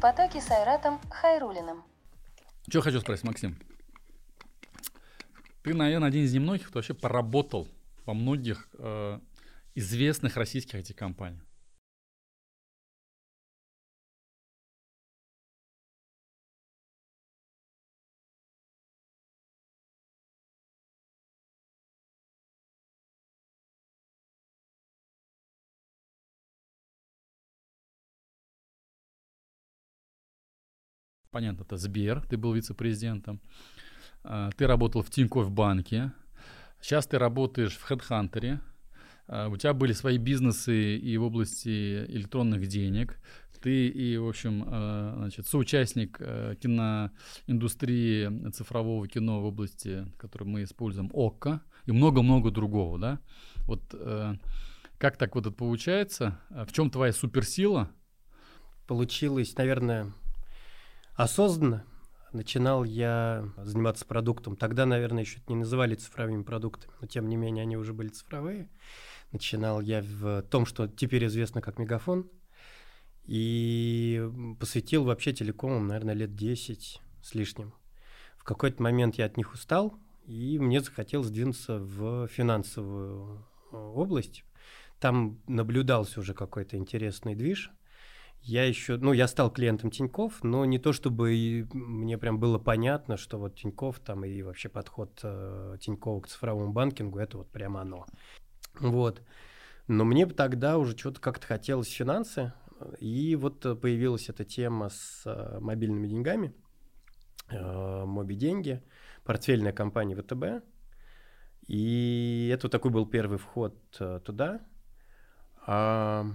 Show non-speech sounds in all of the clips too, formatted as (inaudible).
в потоке с Айратом Хайрулиным. Что хочу спросить, Максим? Ты, наверное, один из немногих, кто вообще поработал во многих э, известных российских IT-компаниях. Понятно, это Сбер, ты был вице-президентом. А, ты работал в Тинькофф банке. Сейчас ты работаешь в HeadHunter. А, у тебя были свои бизнесы и в области электронных денег. Ты и, в общем, а, значит, соучастник киноиндустрии цифрового кино в области, которую мы используем, ОККО, и много-много другого, да? Вот как так вот это получается? В чем твоя суперсила? Получилось, наверное, осознанно. Начинал я заниматься продуктом. Тогда, наверное, еще это не называли цифровыми продуктами, но тем не менее они уже были цифровые. Начинал я в том, что теперь известно как Мегафон. И посвятил вообще телекомам, наверное, лет 10 с лишним. В какой-то момент я от них устал, и мне захотелось двинуться в финансовую э, область. Там наблюдался уже какой-то интересный движ – я еще, ну, я стал клиентом Тиньков, но не то чтобы мне прям было понятно, что вот Тиньков там и вообще подход э, Тинькова к цифровому банкингу, это вот прямо оно. Вот. Но мне тогда уже что-то как-то хотелось финансы, и вот появилась эта тема с э, мобильными деньгами, э, Моби Деньги, портфельная компания ВТБ, и это вот такой был первый вход э, туда. А,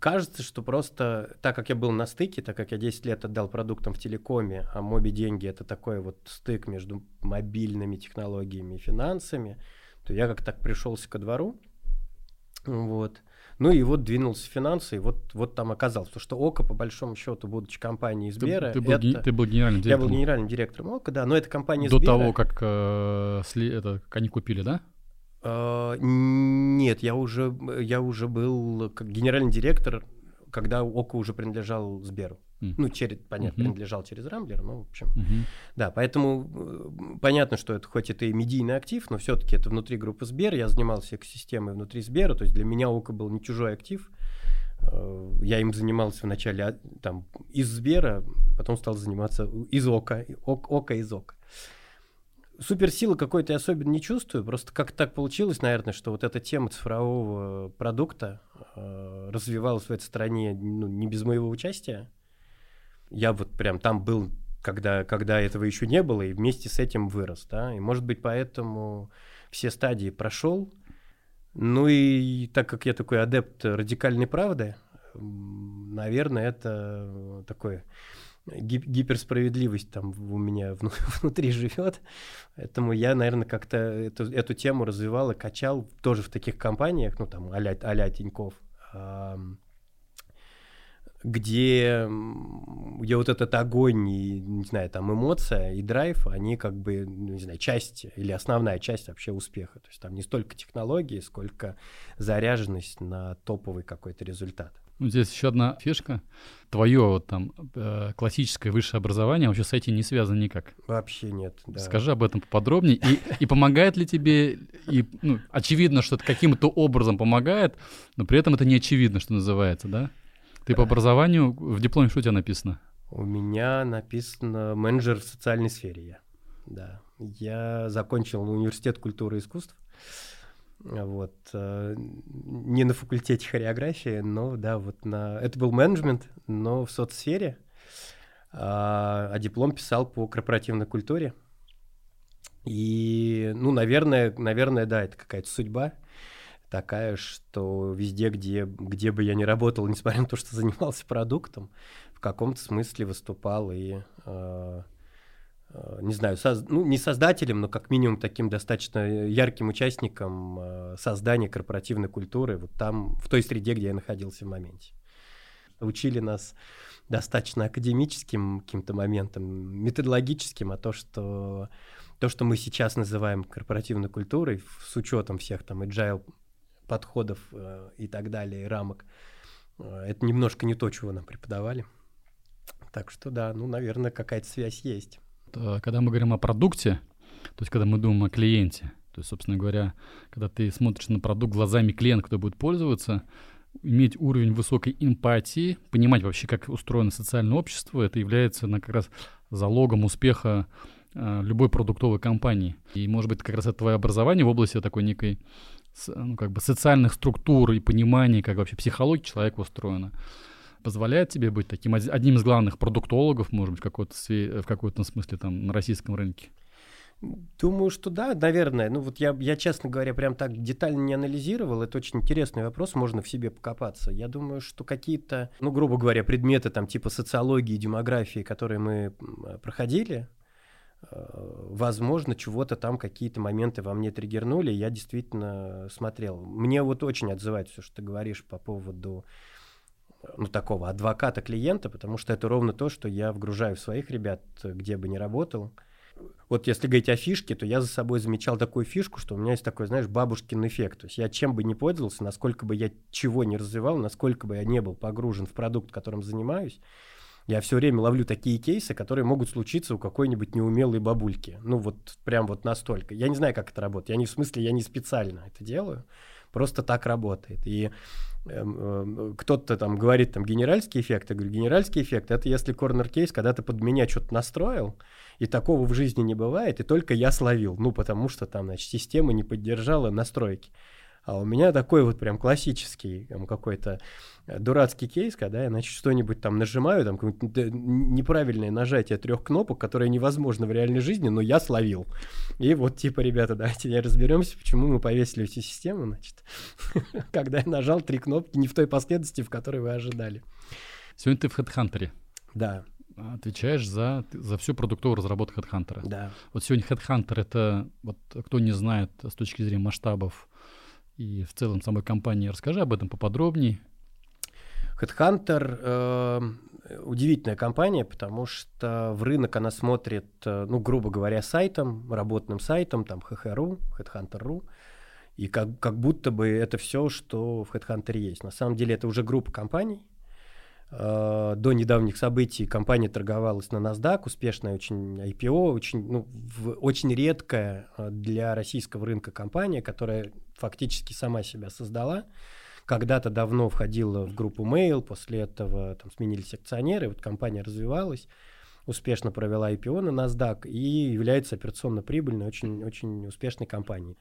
Кажется, что просто, так как я был на стыке, так как я 10 лет отдал продуктам в телекоме, а моби деньги это такой вот стык между мобильными технологиями и финансами, то я как так пришелся ко двору. Вот. Ну и вот двинулся в финансы, и вот, вот там оказалось, потому что ОКО, по большому счету, будучи компанией Сбера... Ты, ты, был, это, ты был генеральным директором? Я был генеральным директором ОКО, да, но это компания До Сбера... того, как, э, сли, это, они купили, да? Uh, нет, я уже, я уже был как генеральный директор, когда ОКО уже принадлежал Сберу. Mm. Ну, через, понятно, uh-huh. принадлежал через Рамблер, но, в общем, uh-huh. да, поэтому э, понятно, что это хоть это и медийный актив, но все-таки это внутри группы Сбер, я занимался экосистемой внутри Сбера, то есть для меня ОКО был не чужой актив, э, я им занимался вначале а, там из Сбера, потом стал заниматься из ОКО, ОКО из ОКО суперсилы какой-то я особенно не чувствую. Просто как так получилось, наверное, что вот эта тема цифрового продукта э, развивалась в этой стране ну, не без моего участия. Я вот прям там был, когда, когда этого еще не было, и вместе с этим вырос. Да? И, может быть, поэтому все стадии прошел. Ну и так как я такой адепт радикальной правды, наверное, это такое гиперсправедливость там у меня (laughs) внутри живет. Поэтому я, наверное, как-то эту, эту тему развивал и качал тоже в таких компаниях, ну там а-ля, а Тиньков, где, где вот этот огонь и, не знаю, там эмоция и драйв, они как бы, ну, не знаю, часть или основная часть вообще успеха. То есть там не столько технологии, сколько заряженность на топовый какой-то результат. Ну, здесь еще одна фишка. Твое вот там э, классическое высшее образование вообще с этим не связано никак. Вообще нет. Да. Скажи об этом поподробнее. И, и помогает ли тебе, и, ну, очевидно, что это каким-то образом помогает, но при этом это не очевидно, что называется, да? Ты по образованию, в дипломе что у тебя написано? У меня написано менеджер в социальной сфере я. Да. Я закончил университет культуры и искусств. Вот. Э, не на факультете хореографии, но да, вот на... Это был менеджмент, но в соцсфере. А, а диплом писал по корпоративной культуре. И, ну, наверное, наверное, да, это какая-то судьба такая, что везде, где, где бы я ни работал, несмотря на то, что занимался продуктом, в каком-то смысле выступал и э, не знаю, соз... ну, не создателем, но как минимум таким достаточно ярким участником э, создания корпоративной культуры вот там, в той среде, где я находился в моменте. Учили нас достаточно академическим каким-то моментом, методологическим, а то, что то, что мы сейчас называем корпоративной культурой, с учетом всех там agile подходов э, и так далее, и рамок, э, это немножко не то, чего нам преподавали. Так что да, ну, наверное, какая-то связь есть. Э, когда мы говорим о продукте, то есть когда мы думаем о клиенте, то есть, собственно говоря, когда ты смотришь на продукт глазами клиента, кто будет пользоваться, иметь уровень высокой эмпатии, понимать вообще, как устроено социальное общество, это является как раз залогом успеха э, любой продуктовой компании. И, может быть, как раз это твое образование в области такой некой ну, как бы социальных структур и понимания, как вообще психология человека устроена, позволяет тебе быть таким одним из главных продуктологов, может быть, в какой-то, в какой-то смысле там на российском рынке? Думаю, что да, наверное. Ну вот я, я, честно говоря, прям так детально не анализировал. Это очень интересный вопрос, можно в себе покопаться. Я думаю, что какие-то, ну, грубо говоря, предметы там типа социологии, демографии, которые мы проходили, э, возможно, чего-то там, какие-то моменты во мне триггернули, я действительно смотрел. Мне вот очень отзывает все, что ты говоришь по поводу ну, такого адвоката клиента, потому что это ровно то, что я вгружаю в своих ребят, где бы ни работал – вот если говорить о фишке, то я за собой замечал такую фишку, что у меня есть такой, знаешь, бабушкин эффект. То есть я чем бы ни пользовался, насколько бы я чего не развивал, насколько бы я не был погружен в продукт, которым занимаюсь, я все время ловлю такие кейсы, которые могут случиться у какой-нибудь неумелой бабульки. Ну вот прям вот настолько. Я не знаю, как это работает. Я не в смысле, я не специально это делаю. Просто так работает. И э, кто-то там говорит там генеральский эффект. Я говорю, генеральский эффект это если корнер кейс, когда ты под меня что-то настроил, и такого в жизни не бывает, и только я словил. Ну, потому что там, значит, система не поддержала настройки. А у меня такой вот прям классический какой-то э, дурацкий кейс, когда я, значит, что-нибудь там нажимаю, там неправильное нажатие трех кнопок, которое невозможно в реальной жизни, но я словил. И вот типа, ребята, давайте разберемся, почему мы повесили всю систему, значит, (laughs) когда я нажал три кнопки не в той последовательности, в которой вы ожидали. Сегодня ты в HeadHunter. Да отвечаешь за, за всю продуктовую разработку HeadHunter. Да. Вот сегодня HeadHunter — это, вот кто не знает с точки зрения масштабов и в целом самой компании, расскажи об этом поподробнее. HeadHunter э, удивительная компания, потому что в рынок она смотрит, э, ну, грубо говоря, сайтом, работным сайтом, там, HH.ru, HeadHunter.ru, и как, как будто бы это все, что в HeadHunter есть. На самом деле это уже группа компаний, Э, до недавних событий компания торговалась на NASDAQ, успешная очень IPO, очень, ну, в, очень редкая э, для российского рынка компания, которая фактически сама себя создала. Когда-то давно входила в группу Mail, после этого там сменились акционеры, вот компания развивалась успешно провела IPO на NASDAQ и является операционно прибыльной, очень, очень успешной компанией.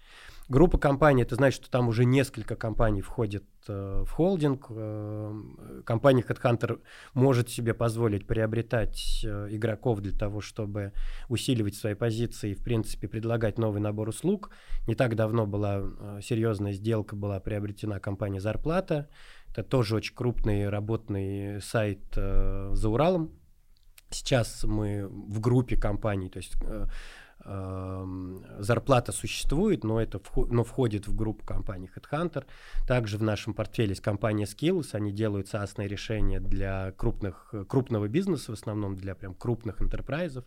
Группа компаний, это значит, что там уже несколько компаний входят э, в холдинг. Э, компания HeadHunter может себе позволить приобретать э, игроков для того, чтобы усиливать свои позиции и, в принципе, предлагать новый набор услуг. Не так давно была э, серьезная сделка, была приобретена компания «Зарплата». Это тоже очень крупный работный сайт э, за Уралом, Сейчас мы в группе компаний, то есть э, э, зарплата существует, но это но входит в группу компаний HeadHunter. Также в нашем портфеле есть компания Skills, они делают SaaS решения для крупных, крупного бизнеса, в основном для прям крупных интерпрайзов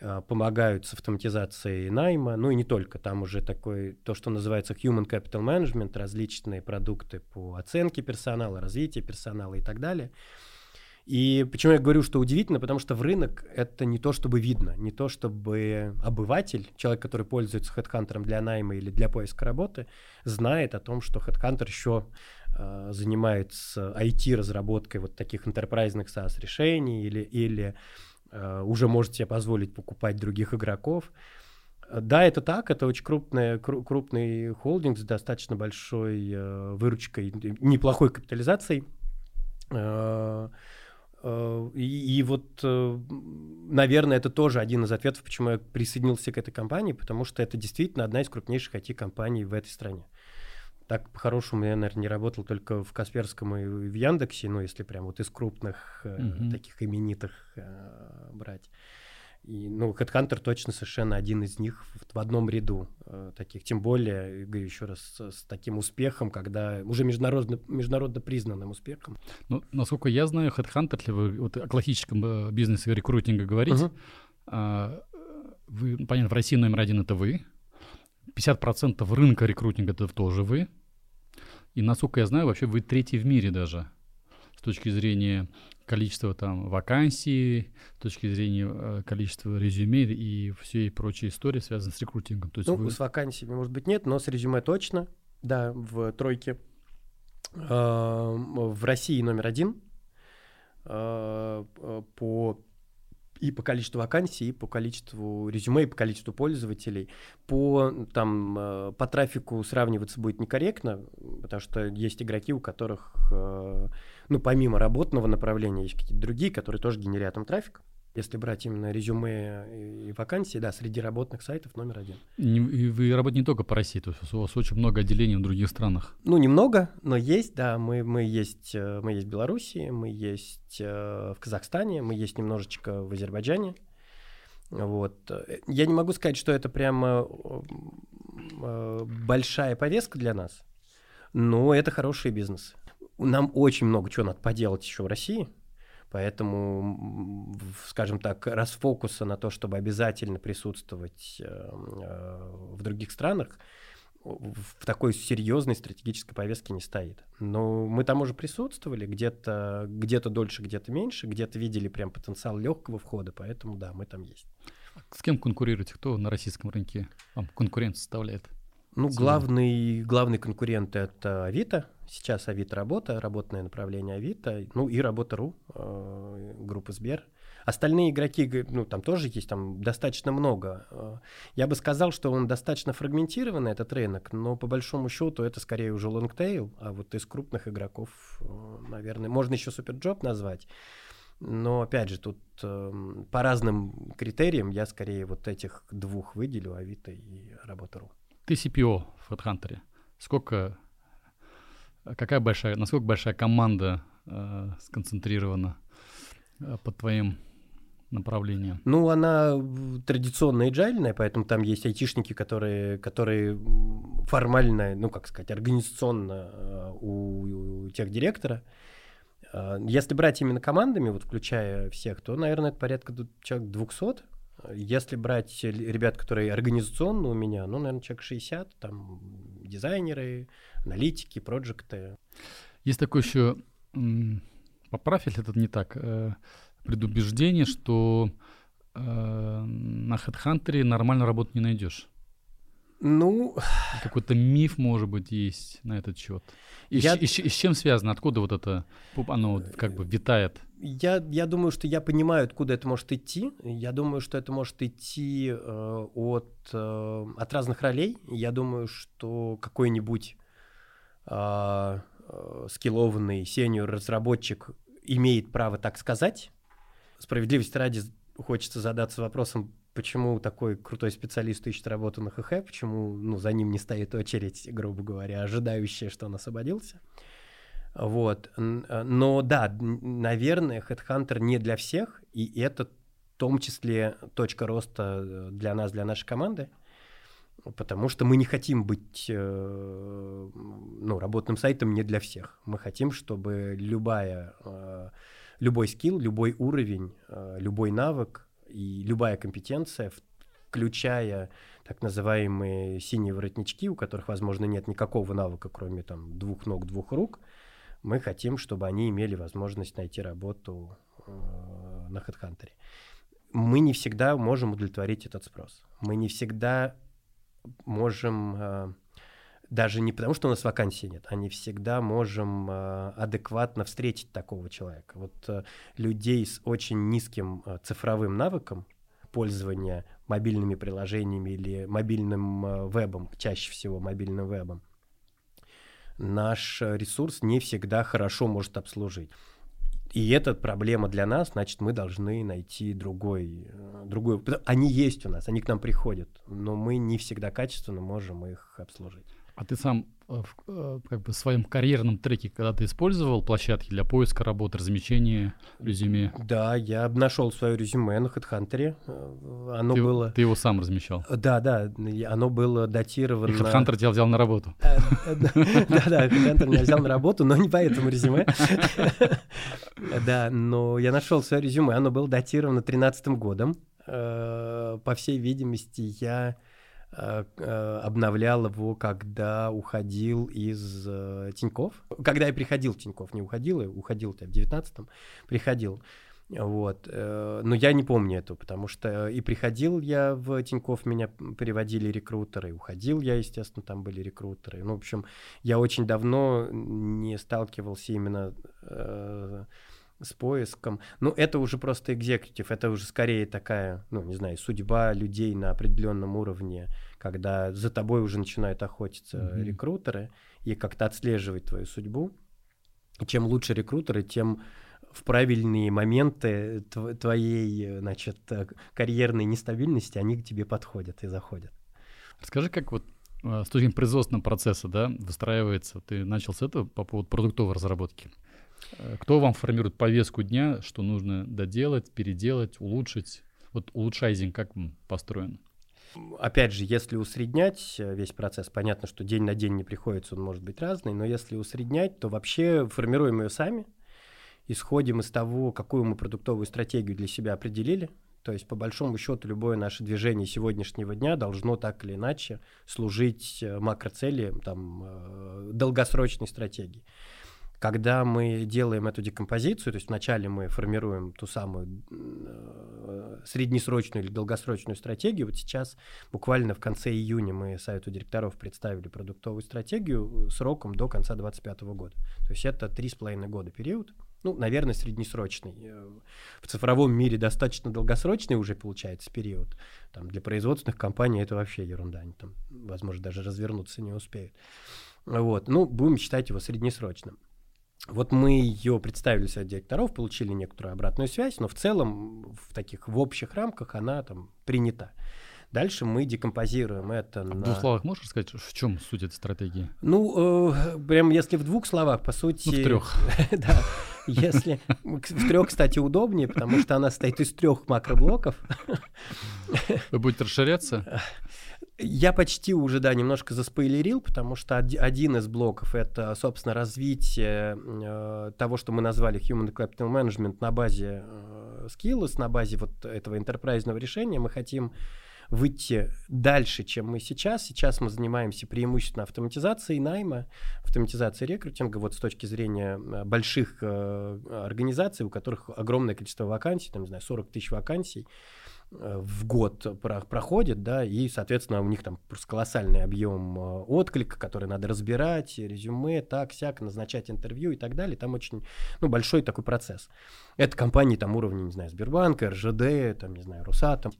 э, помогают с автоматизацией найма, ну и не только, там уже такой, то, что называется Human Capital Management, различные продукты по оценке персонала, развитию персонала и так далее. И почему я говорю, что удивительно, потому что в рынок это не то, чтобы видно, не то, чтобы обыватель, человек, который пользуется HeadHunter для найма или для поиска работы, знает о том, что HeadHunter еще э, занимается IT-разработкой вот таких интерпрайзных SaaS-решений или, или э, уже может себе позволить покупать других игроков. Да, это так, это очень крупный, крупный холдинг с достаточно большой э, выручкой, неплохой капитализацией. Э, и, и вот, э, наверное, это тоже один из ответов, почему я присоединился к этой компании, потому что это действительно одна из крупнейших IT-компаний в этой стране. Так, по-хорошему, я, наверное, не работал только в Касперском и в Яндексе, ну, если прям вот из крупных, mm-hmm. таких именитых брать. И, ну, HeadHunter точно совершенно один из них в, в одном ряду э, таких. Тем более, говорю еще раз, с, с таким успехом, когда уже международно, международно признанным успехом. Ну, насколько я знаю, HeadHunter, если вы вот о классическом э, бизнесе рекрутинга говорить, uh-huh. э, вы, понятно, в России номер один это вы, 50% рынка рекрутинга это тоже вы, и, насколько я знаю, вообще вы третий в мире даже с точки зрения количества там вакансий, с точки зрения э, количества резюме и все прочие истории, связанные с рекрутингом. То есть ну, вы... с вакансиями, может быть, нет, но с резюме точно, да, в тройке. Э, в России номер один э, по и по количеству вакансий, и по количеству резюме, и по количеству пользователей. По, там, э, по трафику сравниваться будет некорректно, потому что есть игроки, у которых, ну, помимо работного направления, есть какие-то другие, которые тоже генерят там трафик. Если брать именно резюме и вакансии, да, среди работных сайтов номер один. И вы работаете не только по России, то есть у вас очень много отделений в других странах. Ну, немного, но есть, да. Мы, мы, есть, э, мы есть в Беларуси, мы есть э, в Казахстане, мы есть немножечко в Азербайджане. Вот. Я не могу сказать, что это прямо э, большая повестка для нас, но это хороший бизнес. Нам очень много чего надо поделать еще в России – Поэтому, скажем так, расфокуса на то, чтобы обязательно присутствовать э, э, в других странах, в такой серьезной стратегической повестке не стоит. Но мы там уже присутствовали, где-то где дольше, где-то меньше, где-то видели прям потенциал легкого входа, поэтому да, мы там есть. С кем конкурируете? Кто на российском рынке вам конкурент составляет? Ну, главный, главный конкурент это Авито. Сейчас Авито работа, работное направление Авито. Ну и работа.ру, э, группа Сбер. Остальные игроки, ну, там тоже есть, там достаточно много. Э, я бы сказал, что он достаточно фрагментированный, этот рынок, но по большому счету это скорее уже long tail, а вот из крупных игроков, э, наверное, можно еще Суперджоб назвать. Но опять же, тут э, по разным критериям я скорее вот этих двух выделю, Авито и Работа.ру. Ты CPO в HeadHunter. Сколько, какая большая, насколько большая команда э, сконцентрирована э, под твоим направлением? Ну, она традиционно agile, поэтому там есть айтишники, которые, которые формально, ну, как сказать, организационно э, у, у тех директора. Э, если брать именно командами, вот включая всех, то, наверное, это порядка человек 200 если брать ребят, которые организационно у меня, ну, наверное, человек 60, там дизайнеры, аналитики, проекты. Есть такое еще, поправь, если это не так, э, предубеждение, что э, на HeadHunter нормально работу не найдешь. Ну... Какой-то миф, может быть, есть на этот счет. И, я... и, и, и с чем связано? Откуда вот это, оно как бы витает? Я, я думаю, что я понимаю, откуда это может идти. Я думаю, что это может идти э, от, э, от разных ролей. Я думаю, что какой-нибудь э, э, скиллованный сеньор-разработчик имеет право так сказать. Справедливости ради хочется задаться вопросом, почему такой крутой специалист ищет работу на ХХ, почему ну, за ним не стоит очередь, грубо говоря, ожидающая, что он освободился. Вот. Э, но да, наверное, Headhunter не для всех, и это в том числе точка роста э, для нас, для нашей команды, потому что мы не хотим быть э, ну, работным сайтом не для всех. Мы хотим, чтобы любая, любой скилл, любой уровень, любой навык и любая компетенция, включая так называемые синие воротнички, у которых, возможно, нет никакого навыка, кроме там двух ног, двух рук, мы хотим, чтобы они имели возможность найти работу э, на HeadHunter. Мы не всегда можем удовлетворить этот спрос. Мы не всегда можем, э, даже не потому, что у нас вакансий нет, а не всегда можем э, адекватно встретить такого человека. Вот э, людей с очень низким цифровым навыком пользования мобильными приложениями или мобильным вебом, чаще всего мобильным вебом, наш ресурс не всегда хорошо может обслужить. И это проблема для нас, значит, мы должны найти другой, э, другой. Они есть у нас, они к нам приходят, но мы не всегда качественно можем их обслужить. А ты сам э, в, э, как бы в своем карьерном треке, когда ты использовал площадки для поиска работы, размещения резюме? Да, я нашел свое резюме на HeadHunter. Э, оно ты, было... Ты его сам размещал? Да, да, оно было датировано... И HeadHunter тебя взял на работу? Да-да, HeadHunter меня взял на работу, но не по этому резюме. Да, но я нашел свое резюме, оно было датировано 2013 годом. По всей видимости, я обновлял его, когда уходил из э, Тиньков. Когда я приходил в Тиньков, не уходил, я уходил в 19-м, приходил. Вот. Но я не помню этого, потому что и приходил я в Тиньков, меня переводили рекрутеры, уходил я, естественно, там были рекрутеры. Ну, в общем, я очень давно не сталкивался именно с поиском. Ну, это уже просто экзекутив, это уже скорее такая, ну, не знаю, судьба людей на определенном уровне, когда за тобой уже начинают охотиться mm-hmm. рекрутеры и как-то отслеживать твою судьбу. И чем лучше рекрутеры, тем в правильные моменты твоей, значит, карьерной нестабильности они к тебе подходят и заходят. Расскажи, как вот э, с точки зрения производственного процесса, да, выстраивается, ты начал с этого по поводу продуктовой разработки. Э, кто вам формирует повестку дня, что нужно доделать, переделать, улучшить? Вот улучшайзинг как построен? Опять же, если усреднять э, весь процесс, понятно, что день на день не приходится, он может быть разный, но если усреднять, то вообще формируем ее сами, исходим из того, какую мы продуктовую стратегию для себя определили. То есть, по большому счету, любое наше движение сегодняшнего дня должно так или иначе служить э, макроцели, там, долгосрочной стратегии когда мы делаем эту декомпозицию, то есть вначале мы формируем ту самую э, среднесрочную или долгосрочную стратегию, вот сейчас буквально в конце июня мы Совету директоров представили продуктовую стратегию сроком до конца 2025 года. То есть это три с половиной года период, ну, наверное, среднесрочный. Э, в цифровом мире достаточно долгосрочный уже получается период. Там, для производственных компаний это вообще ерунда, они там, возможно, даже развернуться не успеют. Вот. Ну, будем считать его среднесрочным. Вот мы ее представили среди директоров, получили некоторую обратную связь, но в целом в таких в общих рамках она там принята. Дальше мы декомпозируем это а на... В двух словах можешь рассказать, в чем суть этой стратегии? Ну, э, прям если в двух словах, по сути... Ну, в трех. (laughs) да. Если... В трех, кстати, удобнее, потому что она состоит из трех макроблоков. Вы будете расширяться? (laughs) Я почти уже, да, немножко заспойлерил, потому что один из блоков — это, собственно, развитие э, того, что мы назвали Human Capital Management на базе э, Skills, на базе вот этого интерпрайзного решения. Мы хотим выйти дальше, чем мы сейчас. Сейчас мы занимаемся преимущественно автоматизацией найма, автоматизацией рекрутинга, вот с точки зрения э, больших э, организаций, у которых огромное количество вакансий, там, не знаю, 40 тысяч вакансий, в год проходит, да, и, соответственно, у них там просто колоссальный объем э, отклика, который надо разбирать, резюме, так, сяк, назначать интервью и так далее. Там очень, ну, большой такой процесс. Это компании там уровня, не знаю, Сбербанка, РЖД, там, не знаю, Русатом.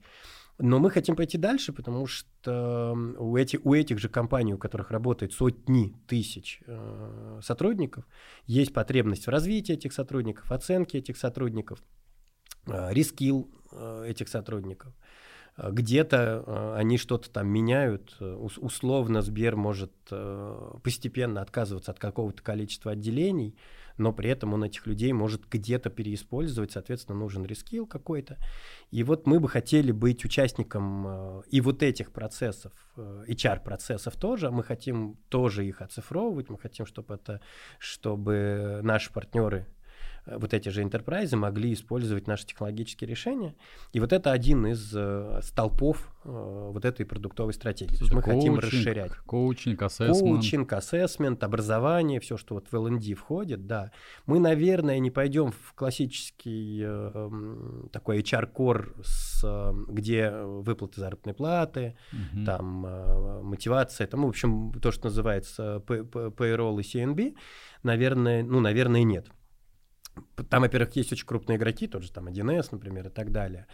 Но мы хотим пойти дальше, потому что у, эти, у этих же компаний, у которых работает сотни тысяч э, сотрудников, есть потребность в развитии этих сотрудников, оценке этих сотрудников, э, рискил Э, этих сотрудников. Э, где-то э, они что-то там меняют. Условно Сбер может постепенно отказываться от какого-то количества отделений, но при этом он этих людей может где-то переиспользовать, соответственно, нужен рескил какой-то. И вот мы бы хотели быть участником и вот этих процессов, HR-процессов тоже, мы хотим тоже их оцифровывать, мы хотим, чтобы, это, чтобы наши партнеры Э, вот эти же enterprise могли использовать наши технологические решения. И вот это один из э, столпов э, вот этой продуктовой стратегии. То есть мы коучинг, хотим расширять. Коучинг, ассессмент. Коучинг, ассессмент, образование, все, что вот в L&D входит, да. Мы, наверное, не пойдем в классический э, такой HR-кор, где выплаты заработной платы, угу. там э, мотивация, там, в общем, то, что называется payroll и CNB, наверное, ну, наверное, нет. Там, во-первых, есть очень крупные игроки, тот же там 1С, например, и так далее.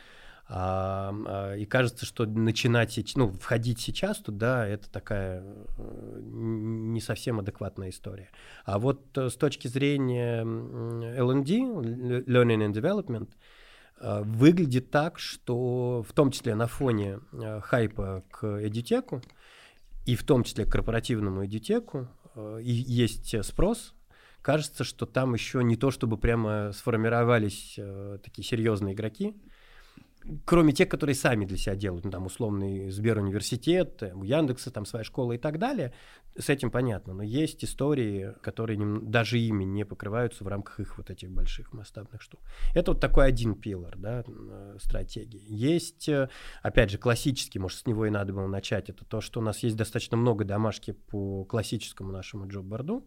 А, и кажется, что начинать, ну, входить сейчас туда, это такая э, не совсем адекватная история. А вот э, с точки зрения L&D, Learning and Development, э, выглядит так, что в том числе на фоне хайпа к эдитеку, и в том числе к корпоративному эдитеку, есть спрос кажется, что там еще не то, чтобы прямо сформировались э, такие серьезные игроки. кроме тех, которые сами для себя делают, ну, там, условный Сберуниверситет, у Яндекса там своя школа и так далее, с этим понятно, но есть истории, которые не, даже ими не покрываются в рамках их вот этих больших масштабных штук. Это вот такой один пилор, да, э, стратегии. Есть, э, опять же, классический, может, с него и надо было начать, это то, что у нас есть достаточно много домашки по классическому нашему джоб-борду,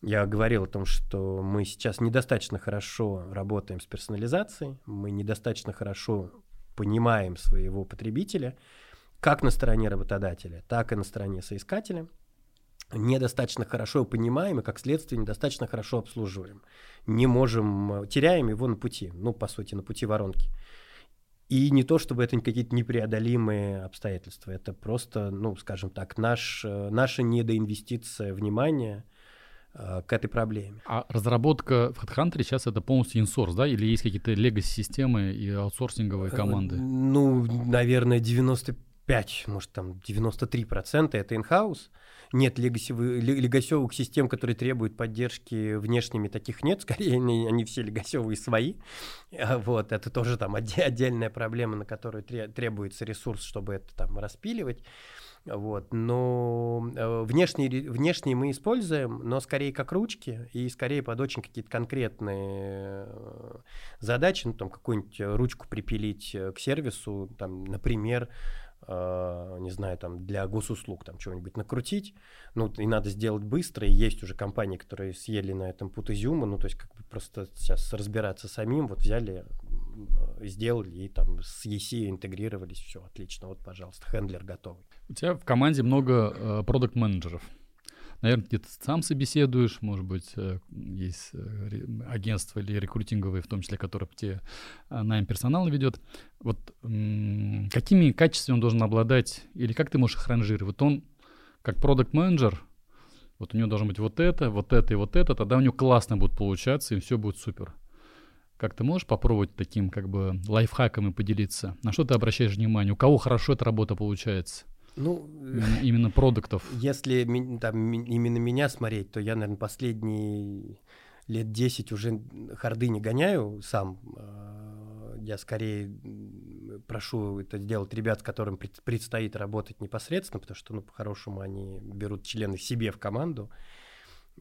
я говорил о том, что мы сейчас недостаточно хорошо работаем с персонализацией, мы недостаточно хорошо понимаем своего потребителя, как на стороне работодателя, так и на стороне соискателя. Недостаточно хорошо понимаем и, как следствие, недостаточно хорошо обслуживаем. Не можем, теряем его на пути, ну, по сути, на пути воронки. И не то, чтобы это какие-то непреодолимые обстоятельства, это просто, ну, скажем так, наш, наша недоинвестиция внимания – Э, к этой проблеме. А разработка в HeadHunter сейчас это полностью инсорс, да? Или есть какие-то легаси-системы и аутсорсинговые э, команды? Ну, наверное, 95, может, там 93% это in-house. Нет легасевых систем, которые требуют поддержки внешними, таких нет. Скорее, они, они все легасевые свои. А вот, это тоже там отдельная проблема, на которую требуется ресурс, чтобы это там распиливать. Вот. Но э, внешние, внешние мы используем, но скорее как ручки и скорее под очень какие-то конкретные э, задачи, ну, там какую-нибудь ручку припилить э, к сервису, там, например, не знаю, там для госуслуг там чего-нибудь накрутить, ну, и надо сделать быстро, и есть уже компании, которые съели на этом пут изюма, ну, то есть как бы просто сейчас разбираться самим, вот взяли, сделали и там с EC интегрировались, все, отлично, вот, пожалуйста, хендлер готовый. У тебя в команде много э, продукт-менеджеров. Наверное, где-то сам собеседуешь, может быть, э, есть э, агентство или рекрутинговые, в том числе, которое тебе найм персонал ведет. Вот какими качествами он должен обладать, или как ты можешь их ранжировать? Вот он, как продукт-менеджер, вот у него должно быть вот это, вот это и вот это, тогда у него классно будет получаться, и все будет супер. Как ты можешь попробовать таким как бы лайфхаком и поделиться? На что ты обращаешь внимание? У кого хорошо эта работа получается? Ну, именно продуктов. (laughs) Если там, именно меня смотреть, то я, наверное, последние лет 10 уже харды не гоняю сам. А, я скорее прошу это сделать ребят, с которым предстоит работать непосредственно, потому что, ну, по-хорошему, они берут члены себе в команду. А,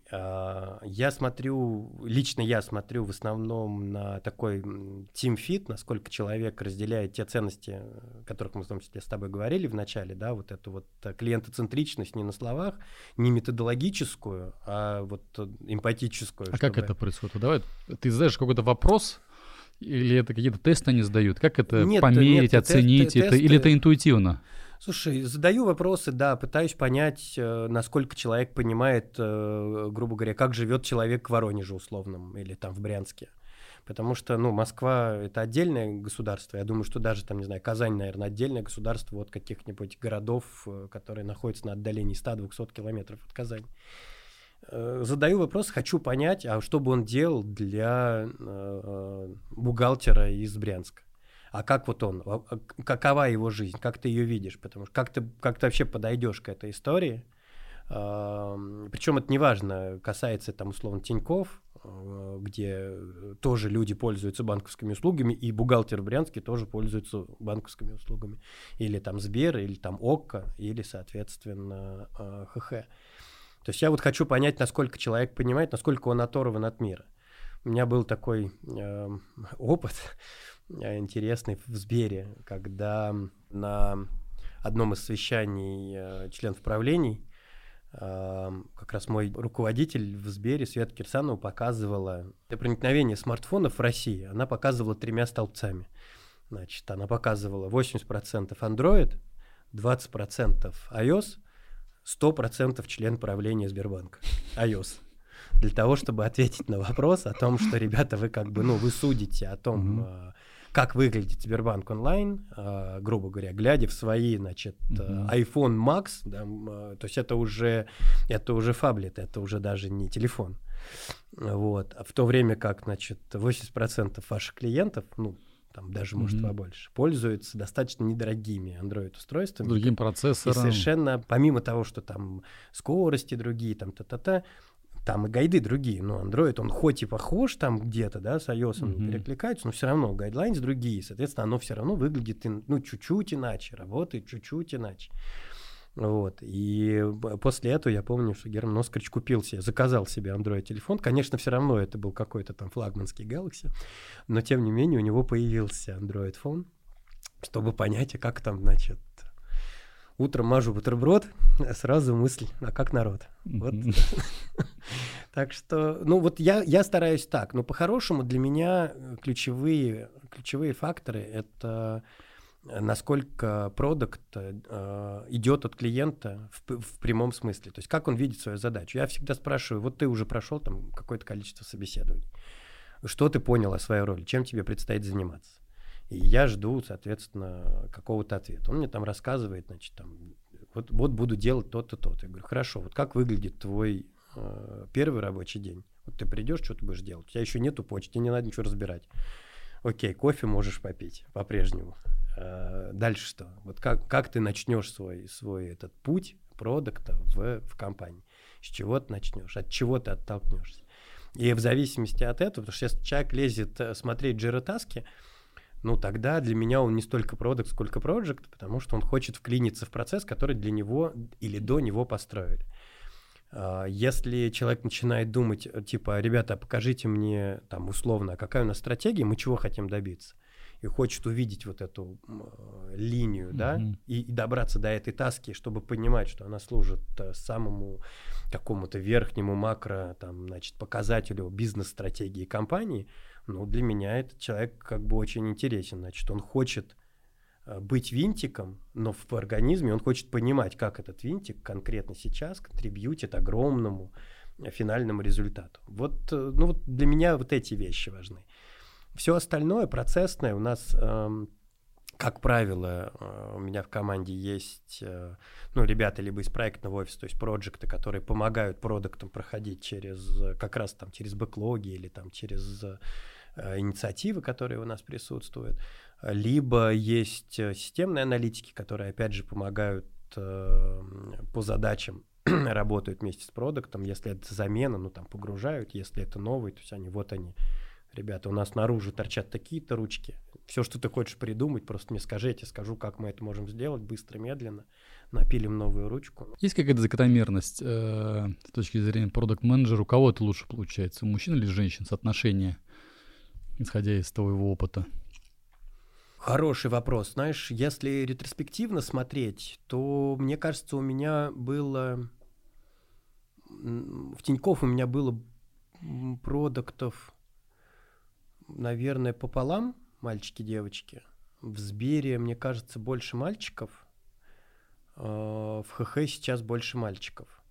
я смотрю, лично я смотрю в основном на такой team fit, насколько человек разделяет те ценности, о которых мы в том числе с тобой говорили в начале, да, вот эту вот э, клиентоцентричность не на словах, не методологическую, а вот э, эмпатическую. А чтобы... как это происходит? Давай, ты задаешь какой-то вопрос, или это какие-то тесты они сдают? Как это нет, померить, нет, оценить? Тест, это, тесты... Или это интуитивно? Слушай, задаю вопросы, да, пытаюсь понять, э, насколько человек понимает, э, грубо говоря, как живет человек в Воронеже условном или там в Брянске. Потому что, ну, Москва — это отдельное государство. Я думаю, что даже, там, не знаю, Казань, наверное, отдельное государство от каких-нибудь городов, э, которые находятся на отдалении 100-200 километров от Казани. Задаю вопрос, хочу понять, а что бы он делал для бухгалтера из Брянска а как вот он, а, какова его жизнь, как ты ее видишь, потому что как ты, как ты вообще подойдешь к этой истории, причем это неважно, касается там условно Тиньков, а, где тоже люди пользуются банковскими услугами, и бухгалтер в Брянске тоже пользуется банковскими услугами. Или там Сбер, или там ОККО, или, соответственно, ХХ. То есть я вот хочу понять, насколько человек понимает, насколько он оторван от мира. У меня был такой э, опыт, Э, интересный в Сбере, когда на одном из совещаний э, членов правлений э, как раз мой руководитель в Сбере, Света Кирсанова, показывала проникновение смартфонов в России. Она показывала тремя столбцами. Значит, она показывала 80% Android, 20% iOS, 100% член правления Сбербанка. iOS для того, чтобы ответить на вопрос о том, что, ребята, вы как бы, ну, вы судите о том, mm-hmm как выглядит Сбербанк онлайн, э, грубо говоря, глядя в свои, значит, mm-hmm. iPhone Max, да, э, то есть это уже, это уже фаблет, это уже даже не телефон. Вот. А в то время как, значит, 80% ваших клиентов, ну, там даже, mm-hmm. может, побольше, пользуются достаточно недорогими Android-устройствами. Другим процессором. И совершенно, помимо того, что там скорости другие, там та-та-та, там и гайды другие. Но Android, он хоть и похож там где-то, да, с iOS он Мгм. перекликается, но все равно гайдлайнс другие. Соответственно, оно все равно выглядит, ну, чуть-чуть иначе, работает чуть-чуть иначе. Вот. И после этого я помню, что Герман Оскарович купил себе, заказал себе Android-телефон. Конечно, все равно это был какой-то там флагманский Galaxy, но тем не менее у него появился Android-фон, чтобы понять, а как там, значит, утром мажу бутерброд, а сразу мысль, а как народ. Вот. (laughs) Так что, ну вот я, я стараюсь так, но по-хорошему для меня э, ключевые, ключевые факторы — это э, насколько продукт э, идет от клиента в, в прямом смысле. То есть как он видит свою задачу. Я всегда спрашиваю, вот ты уже прошел там какое-то количество собеседований. Что ты понял о своей роли? Чем тебе предстоит заниматься? И я жду, соответственно, какого-то ответа. Он мне там рассказывает, значит, там, вот, вот буду делать то-то, то-то. Я говорю, хорошо, вот как выглядит твой э, первый рабочий день? Вот ты придешь, что ты будешь делать? У тебя еще нету почты, не надо ничего разбирать. Окей, кофе можешь попить по-прежнему. Э, дальше что? Вот как, как ты начнешь свой, свой этот путь продукта в, в компании? С чего ты начнешь? От чего ты оттолкнешься? И в зависимости от этого, потому что если человек лезет э, смотреть джиротаски, ну тогда для меня он не столько продукт, сколько проект, потому что он хочет вклиниться в процесс, который для него или до него построили. А, Если человек начинает думать, э, типа, ребята, покажите мне там условно, а какая у нас стратегия, мы чего хотим добиться, и хочет увидеть вот эту э, линию, да, Мгм. и, и добраться до этой таски, чтобы понимать, что она служит э, самому какому-то верхнему макро, там, значит, показателю бизнес-стратегии компании, ну, для меня этот человек как бы очень интересен. Значит, он хочет э, быть винтиком, но в организме он хочет понимать, как этот винтик конкретно сейчас контрибьютит огромному э, финальному результату. Вот, э, ну, вот для меня вот эти вещи важны. Все остальное процессное у нас, эм, как правило, у меня в команде есть, ну, ребята либо из проектного офиса, то есть проекты, которые помогают продуктам проходить через, как раз там через бэклоги или там через инициативы, которые у нас присутствуют, либо есть э, системные аналитики, которые, опять же, помогают э, по задачам (clears throat) работают вместе с продуктом. Если это замена, ну там погружают, если это новый, то есть они вот они. Ребята, у нас наружу торчат такие-то ручки. Все, что ты хочешь придумать, просто мне скажи, я тебе скажу, как мы это можем сделать быстро, медленно. Напилим новую ручку. Есть какая-то закономерность э, с точки зрения продукт-менеджера? У кого это лучше получается? У мужчин или женщин? Соотношение, исходя из твоего опыта. Хороший вопрос. Знаешь, если ретроспективно смотреть, то мне кажется, у меня было в Тинькофф у меня было продуктов, наверное, пополам, мальчики-девочки. В Сбере, мне кажется, больше мальчиков. А, В ХХ сейчас больше мальчиков.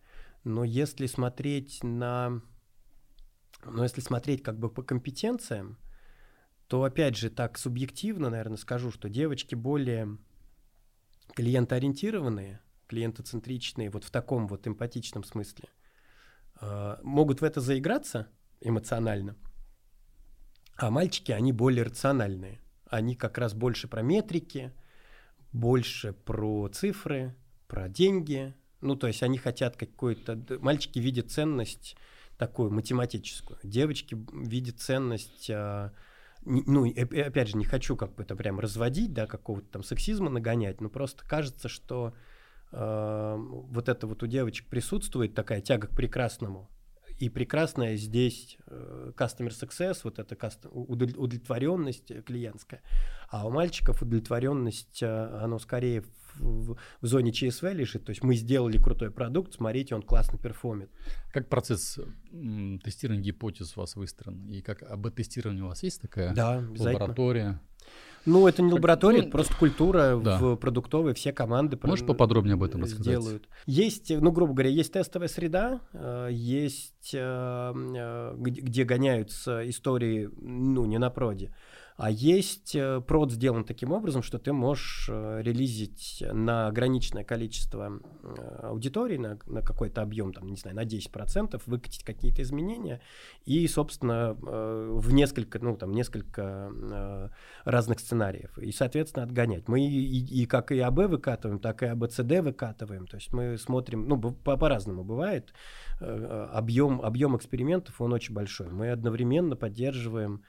Но если смотреть на... Но если смотреть как бы по компетенциям, то опять же так субъективно, наверное, скажу, что девочки более клиентоориентированные, клиентоцентричные, вот в таком вот эмпатичном смысле, э, могут в это заиграться эмоционально, а мальчики, они более рациональные. Они как раз больше про метрики, больше про цифры, про деньги. Ну, то есть они хотят какой-то... Мальчики видят ценность такую математическую. Девочки видят ценность... ну, опять же, не хочу как бы это прям разводить, да, какого-то там сексизма нагонять, но просто кажется, что э, вот это вот у девочек присутствует такая тяга к прекрасному. И прекрасное здесь э, customer success, вот эта удовлетворенность клиентская. А у мальчиков удовлетворенность, э, оно скорее в, в- в зоне ЧСВ лежит. То есть мы сделали крутой продукт, смотрите, он классно перформит. Как процесс тестирования гипотез у вас выстроен? И как об-тестировании у вас есть такая Да, лаборатория? Ну, это не Как- лаборатория, ну, это просто культура да. в продуктовой, все команды про- Можешь поподробнее об этом рассказать? сделают. Есть, ну, грубо говоря, есть тестовая среда, э, есть, э, э, где гоняются истории, ну, не на проде, А есть э, прод сделан таким образом, что ты можешь э, релизить на ограниченное количество э, аудитории, на, на какой-то объем, там, не знаю, на 10%, выкатить какие-то изменения и, собственно, в несколько, ну, там, несколько разных сценариев. И, соответственно, отгонять. Мы и, и как и АБ выкатываем, так и АБЦД выкатываем. То есть мы смотрим, ну, по- по-разному бывает. Объем, объем экспериментов, он очень большой. Мы одновременно поддерживаем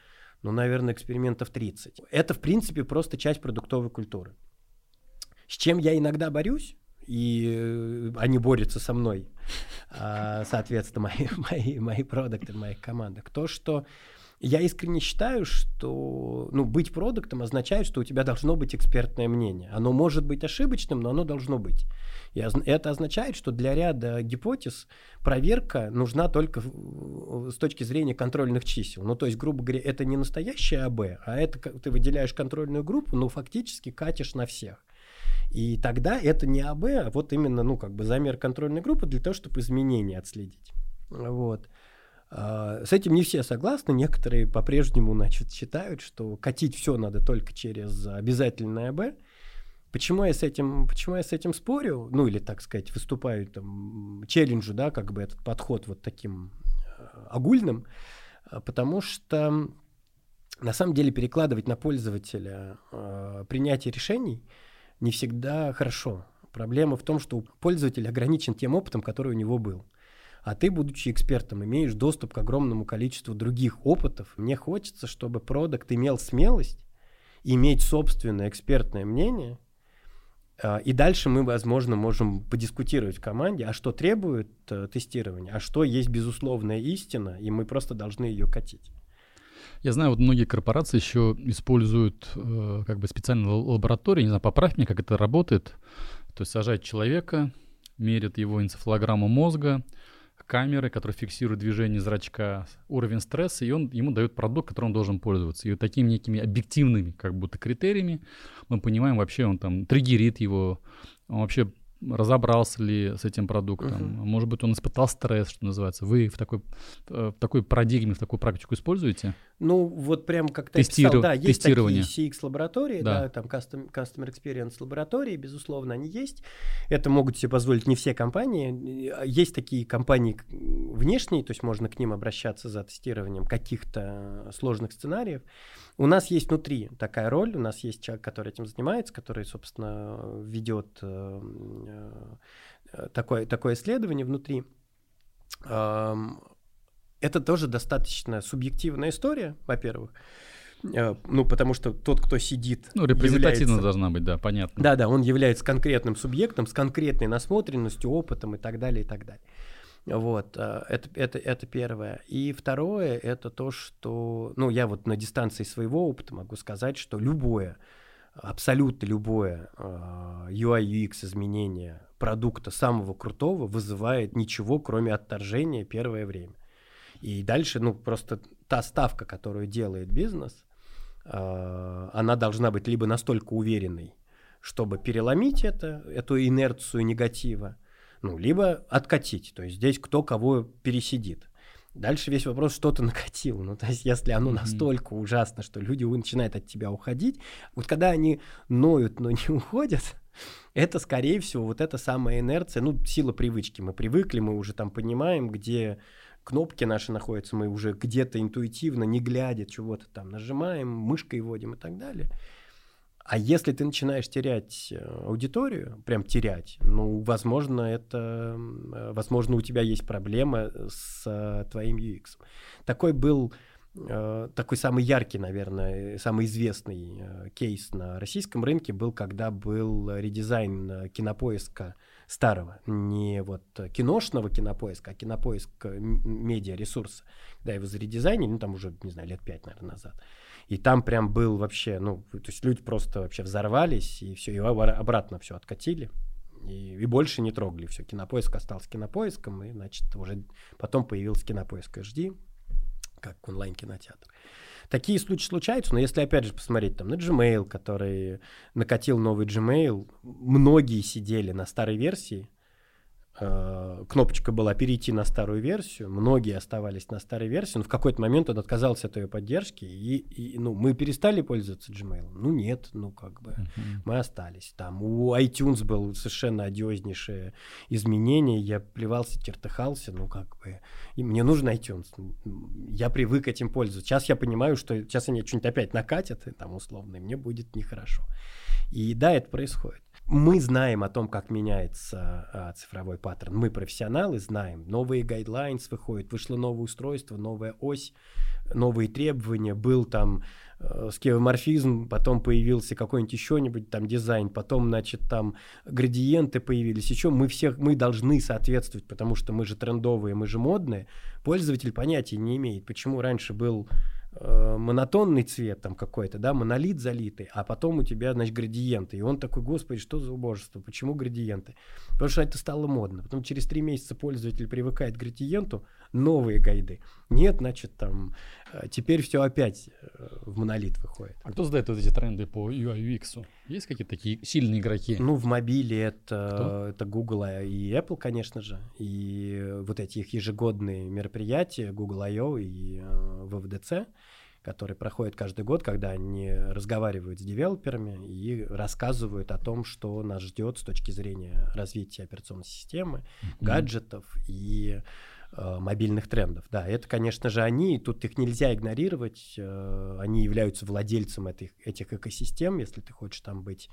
ну, наверное, экспериментов 30. Это, в принципе, просто часть продуктовой культуры. С чем я иногда борюсь, и э, они борются со мной, а, соответственно, мои, (laughs) мои, мои продукты моих командах, то, что я искренне считаю, что ну, быть продуктом означает, что у тебя должно быть экспертное мнение. Оно может быть ошибочным, но оно должно быть. И это означает, что для ряда гипотез проверка нужна только с точки зрения контрольных чисел. Ну, то есть, грубо говоря, это не настоящее АБ, а это ты выделяешь контрольную группу, но фактически катишь на всех. И тогда это не АБ, а вот именно, ну, как бы замер контрольной группы для того, чтобы изменения отследить. Вот. А, с этим не все согласны, некоторые по-прежнему значит, считают, что катить все надо только через обязательное АБ. Почему я с этим, почему я с этим спорю, ну или, так сказать, выступаю там челленджу, да, как бы этот подход вот таким а, огульным, а, потому что на самом деле перекладывать на пользователя э, принятие решений не всегда хорошо. Проблема в том, что пользователь ограничен тем опытом, который у него был а ты, будучи экспертом, имеешь доступ к огромному количеству других опытов. Мне хочется, чтобы продукт имел смелость иметь собственное экспертное мнение, а, и дальше мы, возможно, можем подискутировать в команде, а что требует э, тестирования, а что есть безусловная истина, и мы просто должны ее катить. Я знаю, вот многие корпорации еще используют э, как бы специальные лаборатории, не знаю, поправь мне, как это работает. То есть сажать человека, мерят его энцефалограмму мозга, камеры, которые фиксируют движение зрачка, уровень стресса, и он ему дает продукт, которым он должен пользоваться. И вот такими некими объективными как будто критериями мы понимаем вообще, он там триггерит его, он вообще разобрался ли с этим продуктом, uh-huh. может быть, он испытал стресс, что называется. Вы в такой, э, в такой парадигме, в такую практику используете? Ну, вот прям как ты Тестиру... описал, да, есть такие CX-лаборатории, да. да, там Custom, Customer Experience лаборатории, безусловно, они есть. Это могут себе позволить не все компании. Есть такие компании внешние, то есть можно к ним обращаться за тестированием каких-то сложных сценариев. У нас есть внутри такая роль, у нас есть человек, который этим занимается, который, собственно, ведет э, э, такое, такое исследование внутри. Это тоже достаточно субъективная история, во-первых. Э, ну, потому что тот, кто сидит... Ну, репрезентативно является... должна быть, да, понятно. Да-да, он является конкретным субъектом с конкретной насмотренностью, опытом и так далее, и так далее. Вот, э, это, это, это первое. И второе, это то, что, ну, я вот на дистанции своего опыта могу сказать, что любое, абсолютно любое UI, UX изменение продукта самого крутого вызывает ничего, кроме отторжения первое время. И дальше, ну, просто та ставка, которую делает бизнес, э, она должна быть либо настолько уверенной, чтобы переломить это, эту инерцию негатива, ну, либо откатить. То есть здесь кто кого пересидит. Дальше весь вопрос, что ты накатил. Ну, то есть, если оно mm-hmm. настолько ужасно, что люди начинают от тебя уходить, вот когда они ноют, но не уходят, (laughs) это, скорее всего, вот эта самая инерция, ну, сила привычки. Мы привыкли, мы уже там понимаем, где кнопки наши находятся, мы уже где-то интуитивно, не глядя, чего-то там нажимаем, мышкой вводим и так далее. А если ты начинаешь терять э, аудиторию, прям терять, ну, возможно, это, э, возможно, у тебя есть проблема с э, твоим UX. Такой был такой самый яркий, наверное, самый известный кейс на российском рынке был, когда был редизайн кинопоиска старого, не вот киношного кинопоиска, а кинопоиск медиаресурса. Да, его заредизайнили, ну, там уже, не знаю, лет пять, наверное, назад. И там прям был вообще, ну, то есть люди просто вообще взорвались, и все, и обратно все откатили. И, и больше не трогали все. Кинопоиск остался кинопоиском, и, значит, уже потом появился кинопоиск HD, как онлайн-кинотеатр. Такие случаи случаются, но если опять же посмотреть там на Gmail, который накатил новый Gmail, многие сидели на старой версии, кнопочка была перейти на старую версию, многие оставались на старой версии, но в какой-то момент он отказался от ее поддержки, и, и ну, мы перестали пользоваться Gmail. Ну нет, ну как бы uh-huh. мы остались. Там у iTunes был совершенно одиознейшее изменение, я плевался, тертыхался, ну как бы, и мне нужен iTunes, я привык этим пользоваться. Сейчас я понимаю, что сейчас они что-нибудь опять накатят, и там условно, и мне будет нехорошо. И да, это происходит. Мы знаем о том, как меняется а, цифровой паттерн. Мы профессионалы знаем. Новые гайдлайнс выходят, вышло новое устройство, новая ось, новые требования. Был там э, скевоморфизм, потом появился какой-нибудь еще нибудь там дизайн, потом, значит, там градиенты появились. Еще мы всех, мы должны соответствовать, потому что мы же трендовые, мы же модные. Пользователь понятия не имеет, почему раньше был Э, монотонный цвет там какой-то, да, монолит залитый, а потом у тебя, значит, градиенты. И он такой, господи, что за убожество, почему градиенты? Потому что это стало модно. Потом через три месяца пользователь привыкает к градиенту, новые гайды. Нет, значит, там, э, теперь все опять э, в монолит выходит. А кто задает вот эти тренды по UI UX? Есть какие-то такие сильные игроки? Ну, в мобиле это, это Google и Apple, конечно же. И вот эти их ежегодные мероприятия, Google I.O. и WWDC, которые проходят каждый год, когда они разговаривают с девелоперами и рассказывают о том, что нас ждет с точки зрения развития операционной системы, mm-hmm. гаджетов и э, мобильных трендов. Да, это, конечно же, они, тут их нельзя игнорировать, э, они являются владельцем этих, этих экосистем, если ты хочешь там быть